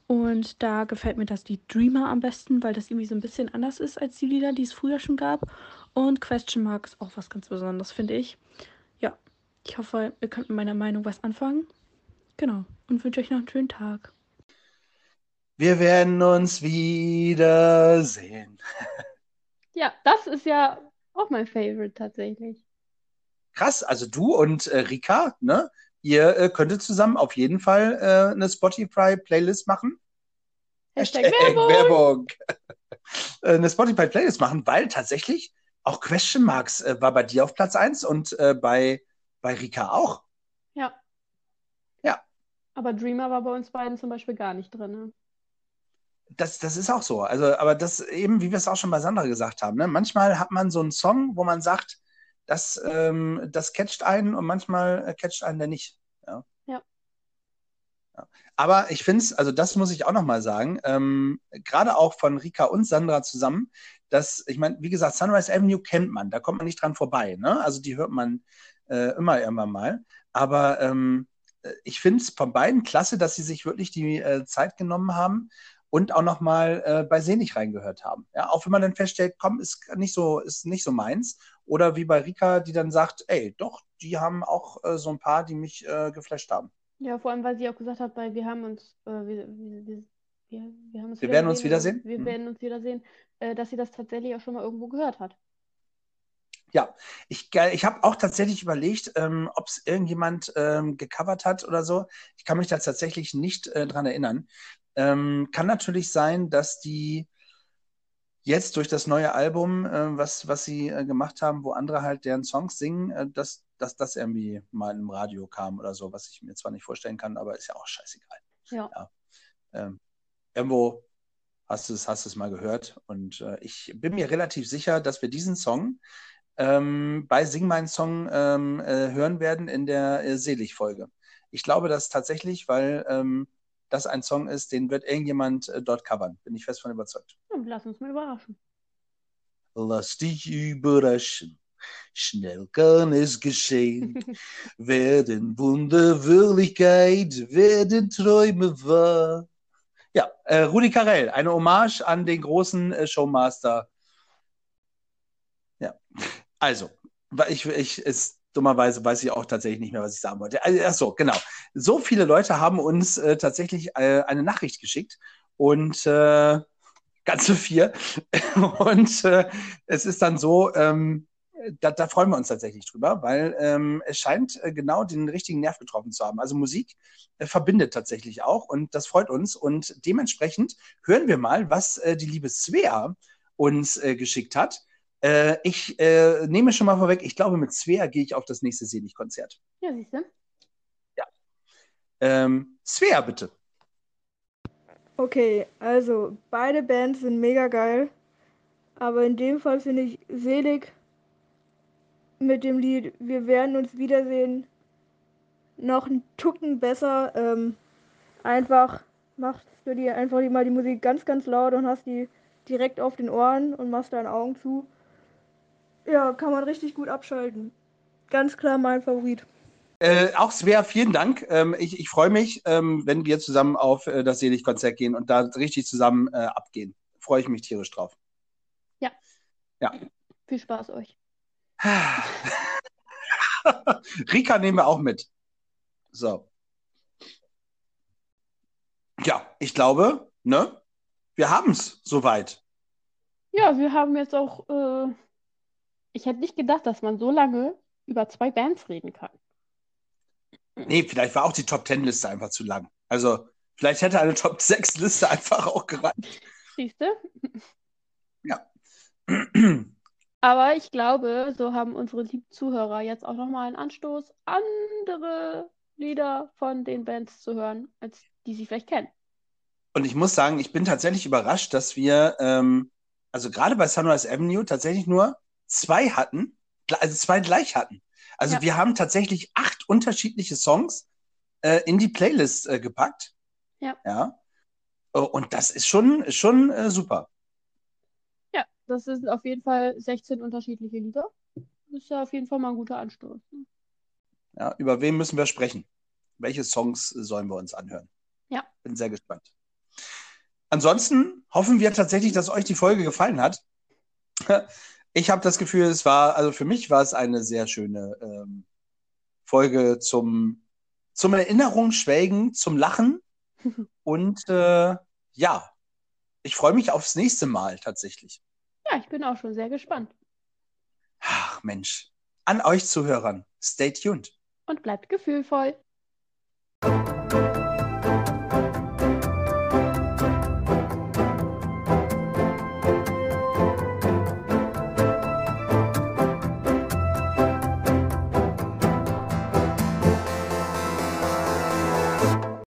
Und da gefällt mir das Lied Dreamer am besten, weil das irgendwie so ein bisschen anders ist als die Lieder, die es früher schon gab. Und Question Mark ist auch was ganz Besonderes, finde ich. Ich hoffe, ihr könnt mit meiner Meinung was anfangen. Genau. Und wünsche euch noch einen schönen Tag. Wir werden uns wiedersehen. <laughs> Ja, das ist ja auch mein Favorite tatsächlich. Krass, also du und äh, Rika, ne? Ihr äh, könntet zusammen auf jeden Fall äh, eine Spotify-Playlist machen. Hashtag Werbung. Werbung. <laughs> Äh, eine Spotify-Playlist machen, weil tatsächlich auch Question Marks äh, war bei dir auf Platz 1 und äh, bei, bei Rika auch. Ja. Ja. Aber Dreamer war bei uns beiden zum Beispiel gar nicht drin. Ne? Das, das ist auch so. Also, aber das eben, wie wir es auch schon bei Sandra gesagt haben, ne? manchmal hat man so einen Song, wo man sagt, das, ähm, das catcht einen und manchmal äh, catcht einen der nicht. Ja. Ja. ja. Aber ich finde es, also das muss ich auch nochmal sagen, ähm, gerade auch von Rika und Sandra zusammen, dass, ich meine, wie gesagt, Sunrise Avenue kennt man, da kommt man nicht dran vorbei. Ne? Also die hört man äh, immer irgendwann mal. Aber ähm, ich finde es von beiden klasse, dass sie sich wirklich die äh, Zeit genommen haben und auch nochmal äh, bei Senig reingehört haben. Ja, auch wenn man dann feststellt, komm, ist nicht so, ist nicht so meins. Oder wie bei Rika, die dann sagt, ey, doch, die haben auch äh, so ein paar, die mich äh, geflasht haben. Ja, vor allem, weil sie auch gesagt hat, weil wir haben uns, äh, wir, wir, wir, wir, haben uns Wir werden uns wiedersehen? Wir Mhm. werden uns wiedersehen, äh, dass sie das tatsächlich auch schon mal irgendwo gehört hat. Ja, ich, ge- ich habe auch tatsächlich überlegt, ähm, ob es irgendjemand ähm, gecovert hat oder so. Ich kann mich da tatsächlich nicht äh, dran erinnern. Ähm, kann natürlich sein, dass die jetzt durch das neue Album, äh, was, was sie äh, gemacht haben, wo andere halt deren Songs singen, äh, dass, dass das irgendwie mal im Radio kam oder so, was ich mir zwar nicht vorstellen kann, aber ist ja auch scheißegal. Ja. Ähm, irgendwo hast du es, hast mal gehört und äh, ich bin mir relativ sicher, dass wir diesen Song ähm, bei Sing Mein Song ähm, äh, hören werden in der äh, Selig-Folge. Ich glaube das tatsächlich, weil ähm, das ein Song ist, den wird irgendjemand äh, dort covern. Bin ich fest von überzeugt. Ja, lass uns mal überraschen. Lass dich überraschen. Schnell kann es geschehen. <laughs> werden Wunder Wirklichkeit, werden Träume wahr. Ja, äh, Rudi Carell, eine Hommage an den großen äh, Showmaster. Ja, also, ich, ich, es, dummerweise weiß ich auch tatsächlich nicht mehr, was ich sagen wollte. Also, ach so, genau. So viele Leute haben uns äh, tatsächlich äh, eine Nachricht geschickt und äh, ganze vier. <laughs> Und äh, es ist dann so, ähm, da, da freuen wir uns tatsächlich drüber, weil ähm, es scheint äh, genau den richtigen Nerv getroffen zu haben. Also Musik äh, verbindet tatsächlich auch und das freut uns. Und dementsprechend hören wir mal, was äh, die liebe Svea uns äh, geschickt hat. Äh, ich äh, nehme schon mal vorweg, ich glaube, mit Svea gehe ich auf das nächste Selig-Konzert. Ja, siehst du? Ähm, Svea, bitte. Okay, also beide Bands sind mega geil, aber in dem Fall finde ich Selig mit dem Lied Wir werden uns wiedersehen noch einen Tucken besser. Ähm, einfach machst du dir einfach mal die Musik ganz, ganz laut und hast die direkt auf den Ohren und machst deine Augen zu. Ja, kann man richtig gut abschalten. Ganz klar mein Favorit. Äh, auch Svea, vielen Dank. Ähm, ich ich freue mich, ähm, wenn wir zusammen auf äh, das Selig-Konzert gehen und da richtig zusammen äh, abgehen. Freue ich mich tierisch drauf. Viel Spaß euch. <laughs> Rika nehmen wir auch mit. So. Ja, ich glaube, ne? Wir haben es soweit. Ja, wir haben jetzt auch, äh, ich hätte nicht gedacht, dass man so lange über zwei Bands reden kann. Nee, vielleicht war auch die Top 10 Liste einfach zu lang. Also, vielleicht hätte eine Top 6 Liste einfach auch gereicht. Siehst du? Ja. Aber ich glaube, so haben unsere lieben Zuhörer jetzt auch nochmal einen Anstoß, andere Lieder von den Bands zu hören, als die sie vielleicht kennen. Und ich muss sagen, ich bin tatsächlich überrascht, dass wir, ähm, also gerade bei Sunrise Avenue tatsächlich nur zwei hatten, also zwei gleich hatten. Also Ja. wir haben tatsächlich acht unterschiedliche Songs äh, in die Playlist äh, gepackt. Ja. Ja. Oh, Und das ist schon, schon äh, super. Ja, das sind auf jeden Fall 16 unterschiedliche Lieder. Das ist ja auf jeden Fall mal ein guter Anstoß. ne? Ja, über wen müssen wir sprechen? Welche Songs sollen wir uns anhören? Ja. Bin sehr gespannt. Ansonsten hoffen wir tatsächlich, dass euch die Folge gefallen hat. Ich habe das Gefühl, es war, also für mich war es eine sehr schöne ähm, Folge zum, zum Erinnerung schwelgen, zum Lachen. <laughs> Und äh, ja, ich freue mich aufs nächste Mal tatsächlich. Ja, ich bin auch schon sehr gespannt. Ach Mensch, an euch Zuhörern, stay tuned. Und bleibt gefühlvoll.